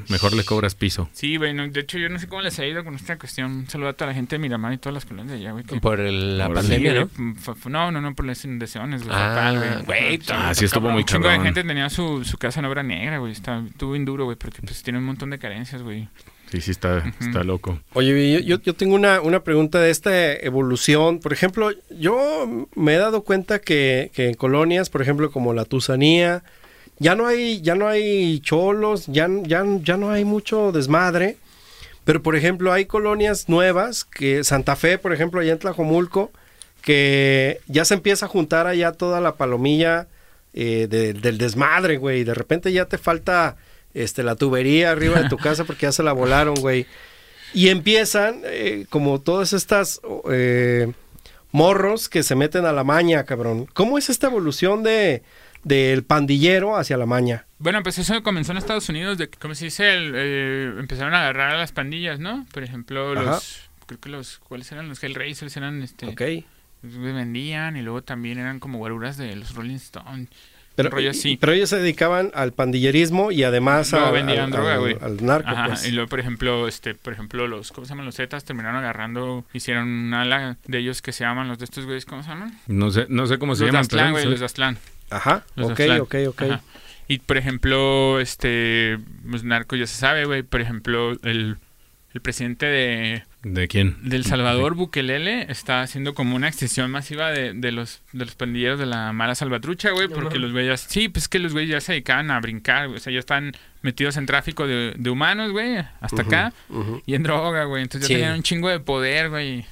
S1: Mejor le cobras piso.
S4: Sí, güey, no, de hecho yo no sé cómo les ha ido con esta cuestión. Un saludo a toda la gente de Miramar y todas las colonias de allá, güey. que-
S2: Por el- la
S1: Órale.
S2: pandemia,
S4: Sí,
S2: ¿no?
S4: No, no, no, por las inundaciones, güey.
S2: Ah,
S4: güey.
S1: Ah, sí estuvo muy
S4: Un chingo de
S1: cabrón.
S4: gente tenía su, su casa en obra negra, güey. Está, estuvo bien duro, güey, porque pues tiene un montón de carencias, güey.
S1: Sí, sí, está, está loco.
S3: Oye, yo, yo, tengo una, una pregunta de esta evolución. Por ejemplo, yo me he dado cuenta que, que en colonias, por ejemplo, como la Tusanía, ya no hay, ya no hay cholos, ya, ya, ya no hay mucho desmadre. Pero, por ejemplo, hay colonias nuevas, que Santa Fe, por ejemplo, allá en Tlajomulco, que ya se empieza a juntar allá toda la palomilla eh, del desmadre, güey. De repente ya te falta este, la tubería arriba de tu casa porque ya se la volaron, güey. Y empiezan, eh, como todas estas eh, morros que se meten a la maña, cabrón. ¿Cómo es esta evolución de del pandillero hacia la maña?
S4: Bueno, pues eso comenzó en Estados Unidos, de como se dice, el, eh, empezaron a agarrar a las pandillas, ¿no? Por ejemplo, los, creo que los, ¿cuáles eran? Los Hellraisers eran, este...
S3: Ok.
S4: Vendían y luego también eran como guaruras de los Rolling Stones.
S3: Pero, pero ellos se dedicaban al pandillerismo y además
S4: a, vendían droga, güey.
S3: Al, narco, pues.
S4: Y luego, por ejemplo, este, por ejemplo, los, ¿cómo se llaman? Los Zetas terminaron agarrando, hicieron una ala de ellos que se llaman, los de estos güeyes, ¿cómo se llaman?
S1: No sé, no sé cómo se llaman.
S4: Aztlán, güey, los de Aztlán.
S3: Ajá, los ok, ok, ok.
S4: Y, por ejemplo, este, los narcos ya se sabe, güey, por ejemplo, el, el presidente de
S1: ¿De quién?
S4: Del Salvador Bukelele está haciendo como una extensión masiva de, de los de los pandilleros de la mala salvatrucha, güey, porque los güeyes, sí, pues que los güeyes ya se dedicaban a brincar, o sea, ya están metidos en tráfico de, de humanos, güey, hasta acá, y en droga, güey, entonces ya tenían un chingo de poder, güey.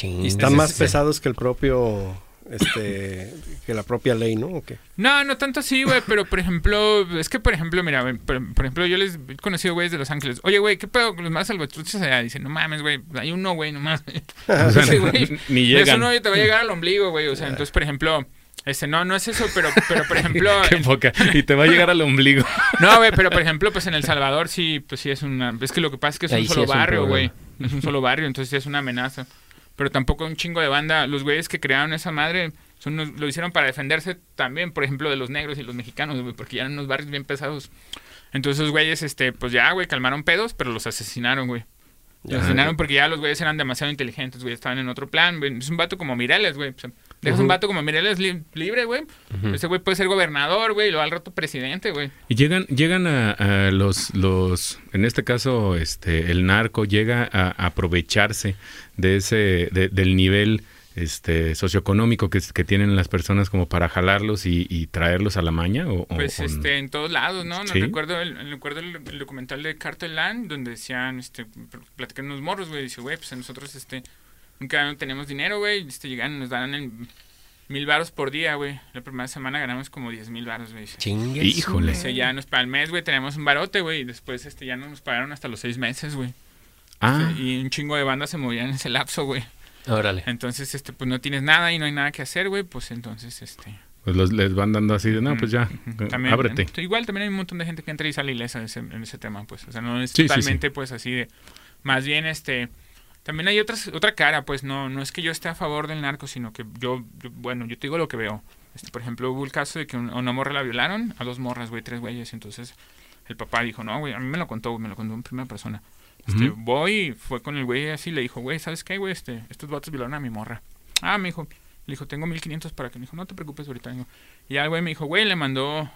S3: Y están más pesados que el propio este que la propia ley, ¿no? ¿O qué?
S4: No, no tanto así, güey, pero por ejemplo, es que por ejemplo, mira, por, ejemplo, yo les he conocido güeyes de Los Ángeles. Oye, güey, ¿qué pedo con los más salvatruchos allá? Dicen, no mames, güey, hay uno, güey, nomás. o sea,
S1: ni llegan.
S4: Eso no te va a llegar al ombligo, güey. O sea, entonces, por ejemplo, este, no, no es eso, pero, pero por ejemplo.
S1: Qué poca. Y te va a llegar al ombligo.
S4: no, güey, pero por ejemplo, pues en El Salvador sí, pues sí es una. Es que lo que pasa es que es un solo barrio, güey. Es un solo barrio, entonces sí es una amenaza. Pero tampoco un chingo de banda. Los güeyes que crearon esa madre son lo hicieron para defenderse también, por ejemplo, de los negros y los mexicanos, güey, porque ya eran unos barrios bien pesados. Entonces esos güeyes, este, pues ya, güey, calmaron pedos, pero los asesinaron, güey. Los asesinaron porque ya los güeyes eran demasiado inteligentes, güey, estaban en otro plan, güey. Es un vato como Mireles, güey. Dejas un vato como Mireles libre, güey. Ese güey puede ser gobernador, güey, y lo al rato presidente, güey.
S1: Y llegan, llegan a, los, los, en este caso, este, el narco llega a aprovecharse de ese, del nivel este socioeconómico que, que tienen las personas como para jalarlos y, traerlos a la maña o,
S4: pues este en todos lados no no recuerdo el, recuerdo el, documental de Cartel Land donde decían este platican unos morros güey dice güey pues nosotros este nunca tenemos dinero güey este llegan nos dan en mil baros por día güey. La primera semana ganamos como diez mil baros güey.
S1: Chingues, híjole.
S4: o ya nos para el mes güey tenemos un barote güey y después este ya no nos pagaron hasta los seis meses güey.
S1: Ah.
S4: Y un chingo de bandas se movían en ese lapso güey.
S2: Órale.
S4: Entonces, este, pues no tienes nada y no hay nada que hacer, güey, pues entonces, este...
S1: Pues los, les van dando así de, no, pues ya, también, ábrete.
S4: igual también hay un montón de gente que entra y sale ilesa en ese, en ese tema, pues, o sea, no es totalmente, pues, así de... Más bien, este... También hay otras, otra cara, pues, no, no es que yo esté a favor del narco, sino que yo, bueno, yo te digo lo que veo. Este, por ejemplo, hubo el caso de que a una morra la violaron, a dos morras, güey, tres güeyes, entonces el papá dijo, no, güey, a mí me lo contó, me lo contó en primera persona. Este, voy, fue con el güey así, le dijo, güey, ¿sabes qué, güey? Este, estos vatos violaron a mi morra. Ah, me dijo, le dijo, tengo 1500 para que. Me dijo, no te preocupes ahorita. Y ya el güey me dijo, güey, le mandó.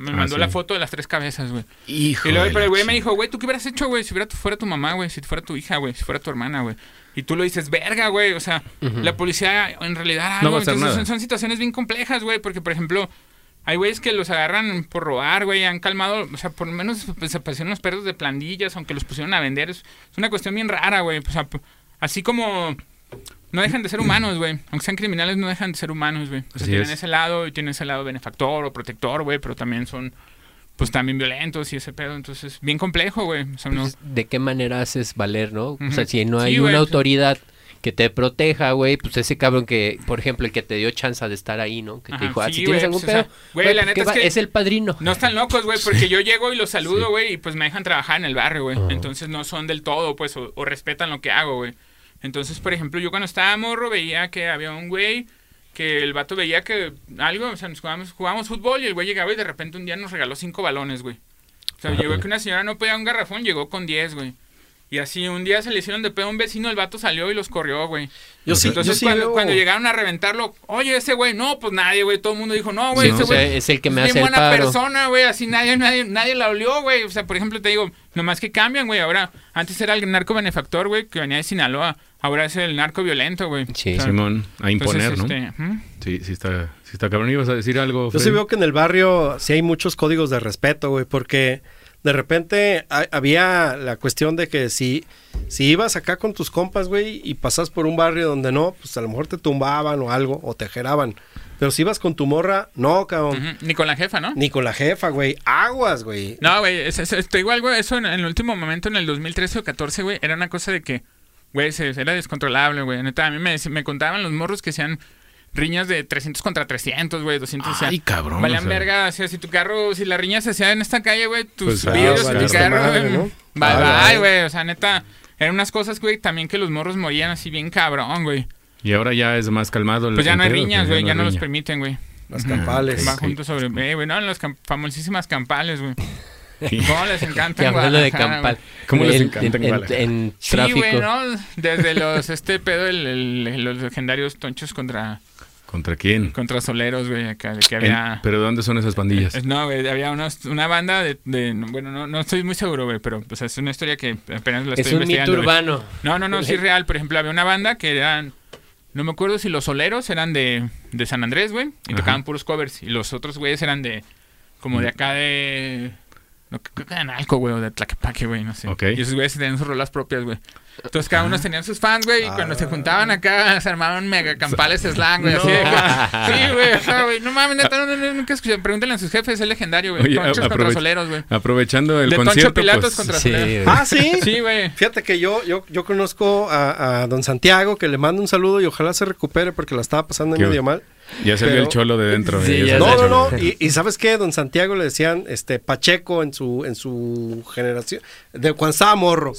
S4: Me ah, mandó la foto de las tres cabezas, güey.
S1: Y
S4: luego, pero el güey me dijo, güey, ¿tú qué hubieras hecho, güey? Si fuera tu, fuera tu mamá, güey. Si fuera tu hija, güey. Si fuera tu hermana, güey. Y tú lo dices, verga, güey. O sea, la policía en realidad
S1: no Entonces,
S4: son, situaciones bien complejas, güey. Porque, por ejemplo, hay güeyes que los agarran por robar, güey, han calmado, o sea, por lo menos desaparecieron los perros de plandillas, aunque los pusieron a vender. Es, una cuestión bien rara, güey. O sea, así como no dejan de ser humanos, güey. Aunque sean criminales, no dejan de ser humanos, güey. O sea, tienen ese lado y tienen ese lado benefactor o protector, güey, pero también son, pues también violentos y ese pedo. Entonces, bien complejo, güey. O sea, no... Pues,
S2: ¿De qué manera haces valer, no? O sea, si no hay una autoridad que te proteja, güey, pues ese cabrón que, por ejemplo, el que te dio chance de estar ahí, ¿no? Que te dijo, ah, si tienes algún pedo,
S4: güey, la neta es, que
S2: es el padrino.
S4: No están locos, güey, porque yo llego y los saludo, güey, y pues me dejan trabajar en el barrio, güey. Entonces no son del todo, pues, o, respetan lo que hago, güey. Entonces, por ejemplo, yo cuando estaba morro veía que había un güey que el vato veía que algo, o sea, nos jugábamos, jugábamos fútbol y el güey llegaba y de repente un día nos regaló cinco balones, güey. O sea, llegó que una señora no podía un garrafón, llegó con diez, güey. Y así un día se le hicieron de pedo a un vecino, el vato salió y los corrió, güey.
S3: Yo sí,
S4: Entonces
S3: yo sí
S4: cuando,
S3: veo-
S4: cuando llegaron a reventarlo, oye, ese güey, no, pues nadie, güey. Todo el mundo dijo, no, güey,
S2: Sí,
S4: ese
S2: o sea,
S4: güey
S2: es el que me hace el
S4: buena
S2: paro.
S4: persona, güey. Así nadie, nadie, nadie la olió, güey. O sea, por ejemplo, te digo, nomás que cambian, güey. Ahora, antes era el narco benefactor, güey, que venía de Sinaloa. Ahora es el narco violento, güey.
S2: Sí.
S4: O sea,
S1: Simón, a imponer,
S4: entonces,
S1: ¿no?
S4: este.
S1: Sí, sí está, sí está cabrón. ¿Ibas a decir algo,
S3: Yo sí veo que en el barrio sí hay muchos códigos de respeto, güey, porque de repente ha- había la cuestión de que si, si ibas acá con tus compas, güey, y pasas por un barrio donde no, pues a lo mejor te tumbaban o algo, o te jeraban. Pero si ibas con tu morra, no, cabrón.
S4: Ni con la jefa, ¿no?
S3: Ni con la jefa, güey. Aguas, güey.
S4: No, güey, es, es- te digo algo, eso en, en el último momento, en el 2013 o 14, güey, era una cosa de que, güey, se- era descontrolable, güey. Neta, a mí me, me contaban los morros que sean riñas de 300 contra 300, güey, 200. o sea,
S1: Ay, cabrón,
S4: Valían
S1: o sea.
S4: verga, o sea, si tu carro, si la riña se hacía en esta calle, güey, tus
S1: Pues, ah,
S4: vidrios de tu carro,
S3: madre,
S4: bye,
S3: Ah,
S4: bye, güey, o sea, neta, eran unas cosas, güey, también que los morros morían así bien cabrón, güey.
S1: Y ahora ya es más calmado. el-
S4: Pues ya no hay riñas,
S1: pues
S4: güey, ya no los permiten, güey.
S3: Las campales.
S4: Van
S1: Sí.
S4: juntos sobre, eh, güey, no, las cam- famosísimas campales, güey.
S1: Sí.
S4: ¿Cómo les encanta en
S2: de campal.
S1: ¿Cómo les
S2: En-
S1: encanta en
S2: en,
S4: Sí,
S2: tráfico.
S4: güey, ¿no? Desde los, este pedo, el, el- los legendarios tonchos contra,
S1: ¿Contra quién?
S4: contra soleros, güey, acá, de que
S1: En-
S4: había...
S1: ¿Pero dónde son esas pandillas?
S4: Es- No, güey, había unos- una banda de, de- bueno, no, no estoy muy seguro, güey, pero pues, es una historia que apenas la
S2: Es
S4: estoy
S2: un mito
S4: investigando. güey.
S2: urbano.
S4: No, no, no, sí es real. Por ejemplo, había una banda que eran, no me acuerdo si los soleros eran de, de San Andrés, güey, y
S1: Ajá.
S4: tocaban puros covers, y los otros güeyes eran de, como de acá de... No, creo que de Analco, güey, o de Tlaquepaque, güey, no sé.
S1: Ok.
S4: Y esos güeyes tenían sus rolas propias, güey. Entonces cada uno tenían sus fans, güey, y cuando se juntaban acá se armaban mega campales slang, güey, así de que- Sí, güey, o sea, güey, no mames, neta, no, no, no, nunca escuché. Pregúntenle a sus jefes, es legendario, güey. Tonchos contra soleros, güey.
S1: Aprovechando el
S4: De Toncho
S1: concierto,
S4: Pilatos
S1: pues,
S4: contra
S2: Sí,
S4: soleros.
S3: Ah, sí.
S4: Sí, güey.
S3: Fíjate que yo, yo, yo conozco a, a don Santiago, que le mando un saludo y ojalá se recupere porque la estaba pasando
S1: Qué-
S3: medio mal.
S1: Ya se vio
S3: Pero-
S1: el cholo de dentro.
S2: Sí, ya
S3: No, no, no. Y, y ¿sabes qué? Don Santiago le decían este Pacheco en su en su generación, de cuando estaba morro.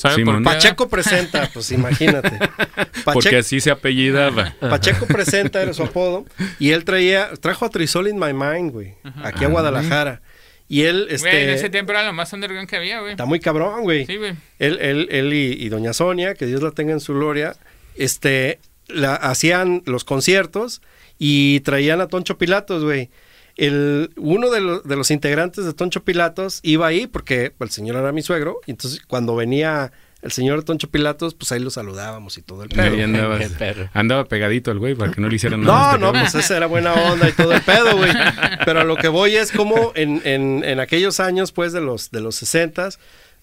S3: Pacheco presenta, pues imagínate.
S1: Porque así se apellidaba.
S3: Pacheco presenta era su apodo y él traía trajo a Trisol in My Mind, güey, aquí a Guadalajara. Y él
S4: Güey, en ese
S3: este
S4: tiempo era lo más underground que había, güey.
S3: está muy cabrón, güey.
S4: Sí, güey.
S3: él, él, él y, y doña Sonia, que Dios la tenga en su gloria, este, la, hacían los conciertos y traían a Toncho Pilatos, güey. El, uno de, los- de los integrantes de Toncho Pilatos iba ahí porque el señor era mi suegro, y entonces cuando venía el señor Toncho Pilatos, pues ahí lo saludábamos y todo el
S1: Y
S3: pedo.
S1: ahí andaba,
S2: Qué perro.
S1: andaba pegadito el güey para que no le hicieran nada.
S3: No, no,
S1: cabrón.
S3: pues esa era buena onda y todo el pedo, güey. Pero a lo que voy es como en, en, en aquellos años, pues, de los, de los 60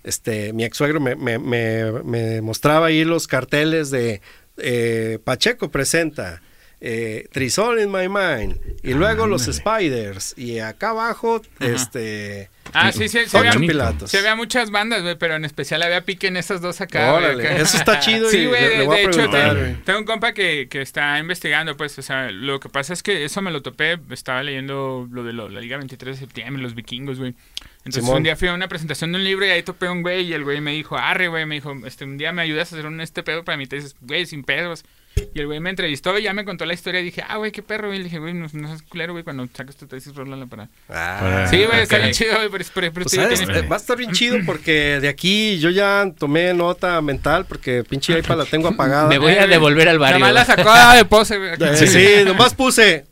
S3: este, mi ex suegro me, me, me, me mostraba ahí los carteles de eh, Pacheco presenta. Eh, Trisol in my mind y luego los Spiders y acá abajo este
S4: Ah, sí, sí, se había,
S3: Pilatos
S4: se había muchas bandas, güey, pero en especial había pique en esas dos acá.
S3: Órale,
S4: acá.
S3: eso está chido
S4: Sí,
S3: y
S4: güey, de, hecho, tengo,
S3: güey.
S4: tengo un compa que, que está investigando, pues, o sea, lo que pasa es que eso me lo topé, estaba leyendo lo de lo- la Liga 23 de septiembre, los vikingos, güey. Entonces
S3: Simón.
S4: un día fui a una presentación de un libro y ahí topé a un güey y el güey me dijo, arre, güey, me dijo, este, un día me ayudas a hacer un este pedo para mí, te dices, güey, sin pedos. Y el güey me entrevistó y ya me contó la historia y dije, ah, güey, qué perro, güey. Le dije, güey, no, no seas culero, güey, cuando sacas tu tesis, rólala para...
S3: Ah,
S4: Sí, güey, está bien chido, güey, pero, pero, pero
S3: Pues, ¿sabes?
S4: tiene-
S3: Eh, Va a estar bien chido porque de aquí yo ya tomé nota mental porque pinche iPad la tengo apagada.
S2: Me voy a
S4: güey.
S2: devolver al barrio.
S4: Nomás la sacó de pose, güey.
S3: Eh, sí, nomás puse.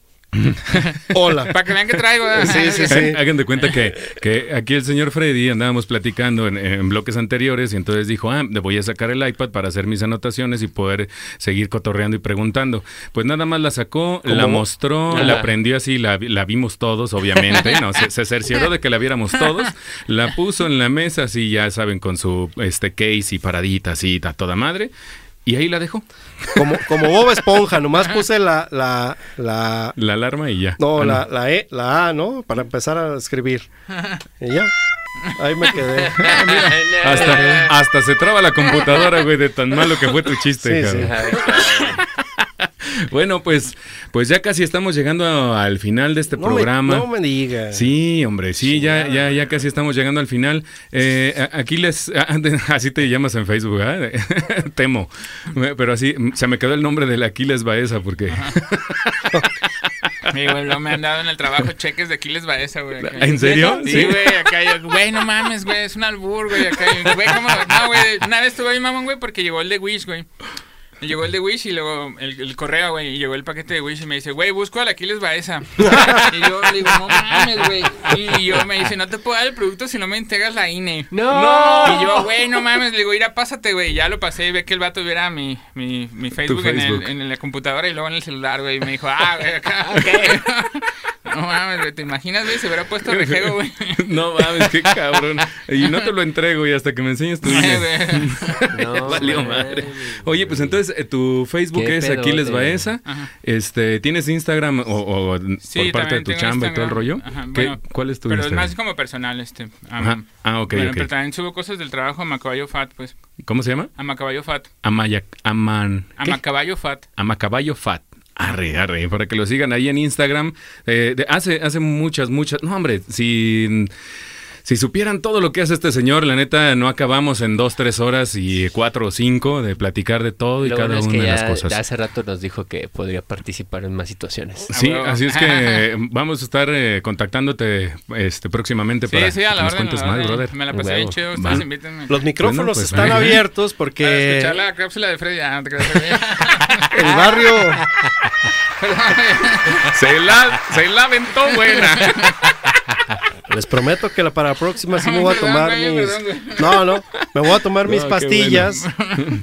S3: Hola.
S4: Para que vean que traigo.
S3: Sí, sí, sí.
S1: Hagan- de cuenta que, que aquí el señor Freddy andábamos platicando en, en bloques anteriores y entonces dijo, ah, le voy a sacar el iPad para hacer mis anotaciones y poder seguir cotorreando y preguntando. Pues nada más la sacó, la mostró,
S2: Ajá.
S1: la prendió así, la vimos todos, obviamente, no, se, se cercioró de que la viéramos todos, la puso en la mesa así, ya saben, con su este case y paradita así, a toda madre, y ahí la dejó,
S3: Como, como Bob Esponja, nomás puse la, la, la,
S1: la alarma y ya.
S3: no,
S1: Ah,
S3: la, la E, la A, ¿no? Para empezar a escribir. Y ya. Ahí me quedé.
S1: Hasta, hasta se traba la computadora, güey, de tan malo que fue tu chiste,
S3: Sí,
S1: cabrón.
S2: Cabrón.
S1: Bueno, pues, pues ya casi estamos llegando al final de este
S3: No me,
S1: programa.
S3: no me digas.
S1: Sí, hombre, sí, ya, ya, ya casi estamos llegando al final. Eh, aquí les, ah, así te llamas en Facebook, ¿eh? Temo, pero así se me quedó el nombre del Aquiles Baeza porque
S4: güey, luego me han dado en el trabajo cheques de Aquiles Baeza, güey. acá.
S1: ¿En serio?
S4: Sí, güey, acá yo, güey, no mames, güey, es un albur, güey, acá. yo, Güey, ¿cómo? No, güey, una vez estuve ahí, mamón, güey, porque llegó el de Wish, güey. Y Llegó el de Wish y luego el, el correo, güey, y llegó el paquete de Wish y me dice, güey, busco al Aquiles Baeza. y yo le digo, no mames, güey. Y yo me dice, no te puedo dar el producto si no me entregas la INE.
S2: ¡No!
S4: Y yo, güey, no mames, le digo, ir a pásate, güey. Ya lo pasé y ve que el vato viera mi, mi, mi Facebook, En, el, en la computadora y luego en el celular, güey. Y me dijo, ah, güey, acá. no mames, ¿te imaginas, güey? Se hubiera puesto rejego, güey.
S1: No mames, qué cabrón. Y no te lo entrego y hasta que me enseñes tu INE.
S4: Güey.
S2: No,
S1: Valió madre. Oye, pues entonces eh, tu Facebook
S2: Qué
S1: es Aquiles. Baeza.
S4: Ajá.
S1: Este, ¿tienes Instagram o, o
S4: Sí,
S1: por parte de
S4: también
S1: tu
S4: tengo
S1: chamba y todo el
S4: Instagram.
S1: rollo?
S4: Ajá,
S1: ¿Qué-
S4: bueno,
S1: ¿Cuál es tu
S4: Pero es
S1: Instagram?
S4: más como personal, este. am-
S1: Ajá. Ah, ok,
S4: bueno,
S1: ok.
S4: pero también subo cosas del trabajo a Macaballo Fat, pues.
S1: ¿Cómo se llama?
S4: A Macaballo Fat.
S1: Amaya, aman,
S4: A
S1: ¿qué?
S4: Macaballo Fat.
S1: Amacaballo Fat. Arre, arre, para que lo sigan ahí en Instagram. Eh, hace, hace muchas, muchas. No, hombre, si, si supieran todo lo que hace este señor, la neta, no acabamos en dos, tres horas y cuatro o cinco de platicar de todo y
S2: Lo
S1: cada
S2: bueno es
S1: una
S2: que
S1: de las
S2: ya
S1: cosas.
S2: hace rato nos dijo que podría participar en más situaciones.
S1: Sí,
S4: huevo.
S1: así es que vamos a estar eh, contactándote este próximamente para
S4: Sí, sí, a
S1: que
S4: la
S1: nos
S4: orden.
S1: cuentes
S4: la
S1: más,
S4: orden.
S1: brother.
S4: Me la pasé bien chido. Ustedes invítenme.
S3: Los micrófonos
S1: Bueno, pues,
S3: están
S1: ahí.
S3: abiertos
S4: Para
S3: porque
S4: escuchar la cápsula de Freddy. Ah, no te creas.
S3: el barrio
S1: Se la, se la aventó buena.
S3: Les prometo que la para la próxima sí me voy a tomar mis. No, no. Me voy a tomar mis
S1: No,
S3: pastillas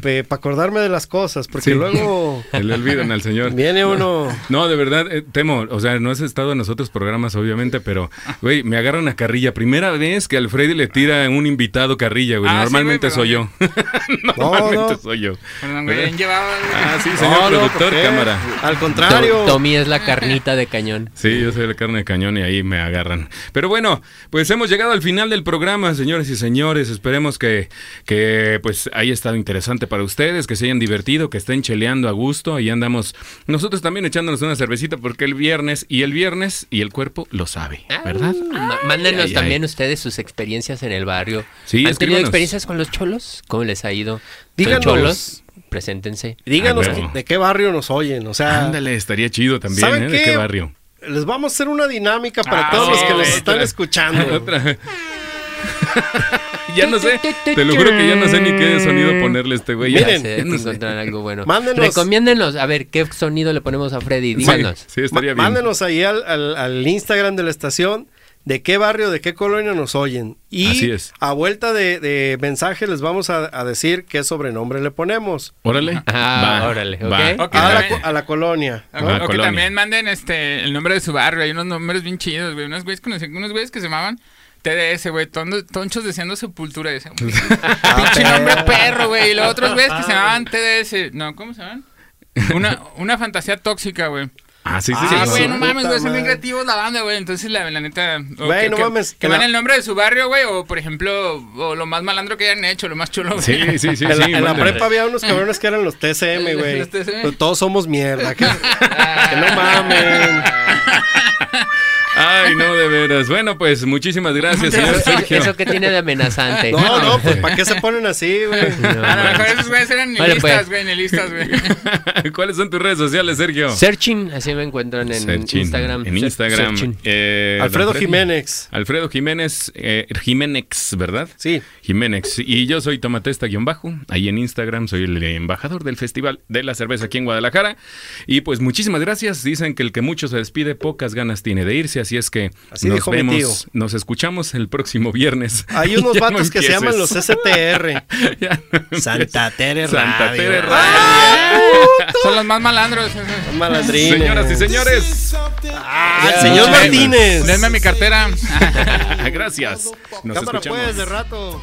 S3: para acordarme de las cosas. Porque
S1: Sí.
S3: luego
S1: Se le olvidan al señor.
S3: viene uno.
S1: No, de verdad, eh, Temo, o sea, no has estado en los otros programas, obviamente, pero, güey, me agarran a carrilla. Primera vez que Alfredi le tira a un invitado carrilla, güey.
S4: Ah, sí,
S1: Normalmente
S4: güey,
S1: soy yo. Normalmente
S3: no.
S1: soy yo.
S4: Perdón, güey. Bien llevado.
S1: Ah, sí, señor
S3: No, no,
S1: productor, cámara.
S3: Al contrario.
S2: Tommy es la carnita de cañón.
S1: Sí, yo soy la carne de cañón y ahí me agarran. Pero bueno, pues hemos llegado al final del programa, señores y señores. Esperemos que, que pues haya estado interesante para ustedes, que se hayan divertido, que estén cheleando a gusto. Ahí andamos nosotros también echándonos una cervecita porque el viernes y el viernes y el cuerpo lo sabe, ¿verdad?
S2: Ma- Mándenos
S1: Ay,
S2: también
S1: ay.
S2: ustedes sus experiencias en el barrio.
S1: Sí,
S2: ¿Han tenido experiencias con los cholos? ¿Cómo les ha ido? ¿Son
S3: Díganos.
S2: cholos? Preséntense.
S3: Díganos
S1: Ah,
S3: de qué barrio nos oyen. O sea,
S1: Ándale, estaría chido también,
S3: ¿saben
S1: ¿eh? ¿De
S3: qué
S1: barrio?
S3: Les vamos a hacer una dinámica para
S4: Ah,
S3: todos los que nos están escuchando.
S1: Otra. ya no sé, te lo juro que ya no sé ni qué sonido ponerle a este güey.
S3: Miren,
S2: Ya sé,
S1: no
S2: encontrar algo bueno.
S3: Mándenos.
S2: Recomiéndenos, a ver, ¿qué sonido le ponemos a Freddy? Díganos.
S1: Sí, sí, estaría bien.
S3: Mándenos ahí al, al- al Instagram de la estación de qué barrio, de qué colonia nos oyen. Y
S1: Así es.
S3: a vuelta de, de mensaje les vamos a, a decir qué sobrenombre le ponemos.
S1: Órale.
S2: Ah, órale, ok.
S4: Ok,
S3: A la, a la colonia.
S4: O,
S3: ¿no?
S1: Ah,
S4: o que también manden este el nombre de su barrio. Hay unos nombres bien chidos, güey. Unos güeyes, conocí- unos güeyes que se llamaban TDS, güey. tondo- Tonchos deseando sepultura. Ese, Pinche nombre perro, güey. Y los otros güeyes que se llamaban TDS. No, ¿cómo se llaman? Una, una fantasía tóxica, güey.
S1: Ah, sí, sí,
S3: Ah.
S4: Ah, güey, no mames, güey, son bien creativos la banda, güey. Entonces, la, la neta.
S3: Güey,
S4: que,
S3: no
S4: que-
S3: mames,
S4: Que
S3: que
S4: van
S3: la-
S4: el nombre de su barrio, güey. O, por ejemplo, o lo más malandro que hayan hecho, lo más chulo, güey.
S1: Sí, sí, sí.
S3: en la,
S1: sí,
S3: en la prepa había unos cabrones que eran los TCM, güey.
S4: Los TCM.
S3: Pero Todos somos mierda. Que, que no mamen.
S1: Ay, no, de veras. Bueno, pues muchísimas gracias, señor
S2: Eso,
S1: Sergio.
S2: eso que tiene de amenazante.
S3: No, no, pues ¿para qué se ponen así, güey?
S4: A lo mejor esos güeyes eran
S2: Vale,
S4: nihilistas,
S2: pues.
S4: güey, nihilistas, güey.
S1: ¿Cuáles son tus redes sociales, Sergio?
S2: Searching, así me encuentran en
S1: Searching.
S2: Instagram.
S1: En Instagram. Eh,
S3: Alfredo. Jiménez.
S1: Alfredo Jiménez, eh, Jiménez, ¿verdad?
S3: Sí.
S1: Jiménez. Y yo soy Tomatesta-Bajo. Ahí en Instagram soy el embajador del Festival de la Cerveza aquí en Guadalajara. Y pues muchísimas gracias. Dicen que el que mucho se despide, pocas ganas tiene de irse. Así es que
S3: Así
S1: nos
S3: mi
S1: vemos,
S3: tío.
S1: nos escuchamos el próximo viernes.
S3: Hay unos
S1: no
S3: vatos que se llaman los. STR.
S1: No.
S3: Santa Tere
S1: Santa
S3: Radio.
S1: Tere
S3: Ah,
S4: Son los más malandros.
S3: Malandrines.
S1: Señoras y señores,
S3: Ah, el señor Martínez.
S4: Denme mi cartera.
S1: gracias. Nos
S3: Cámara
S1: escuchamos.
S3: pues, de rato.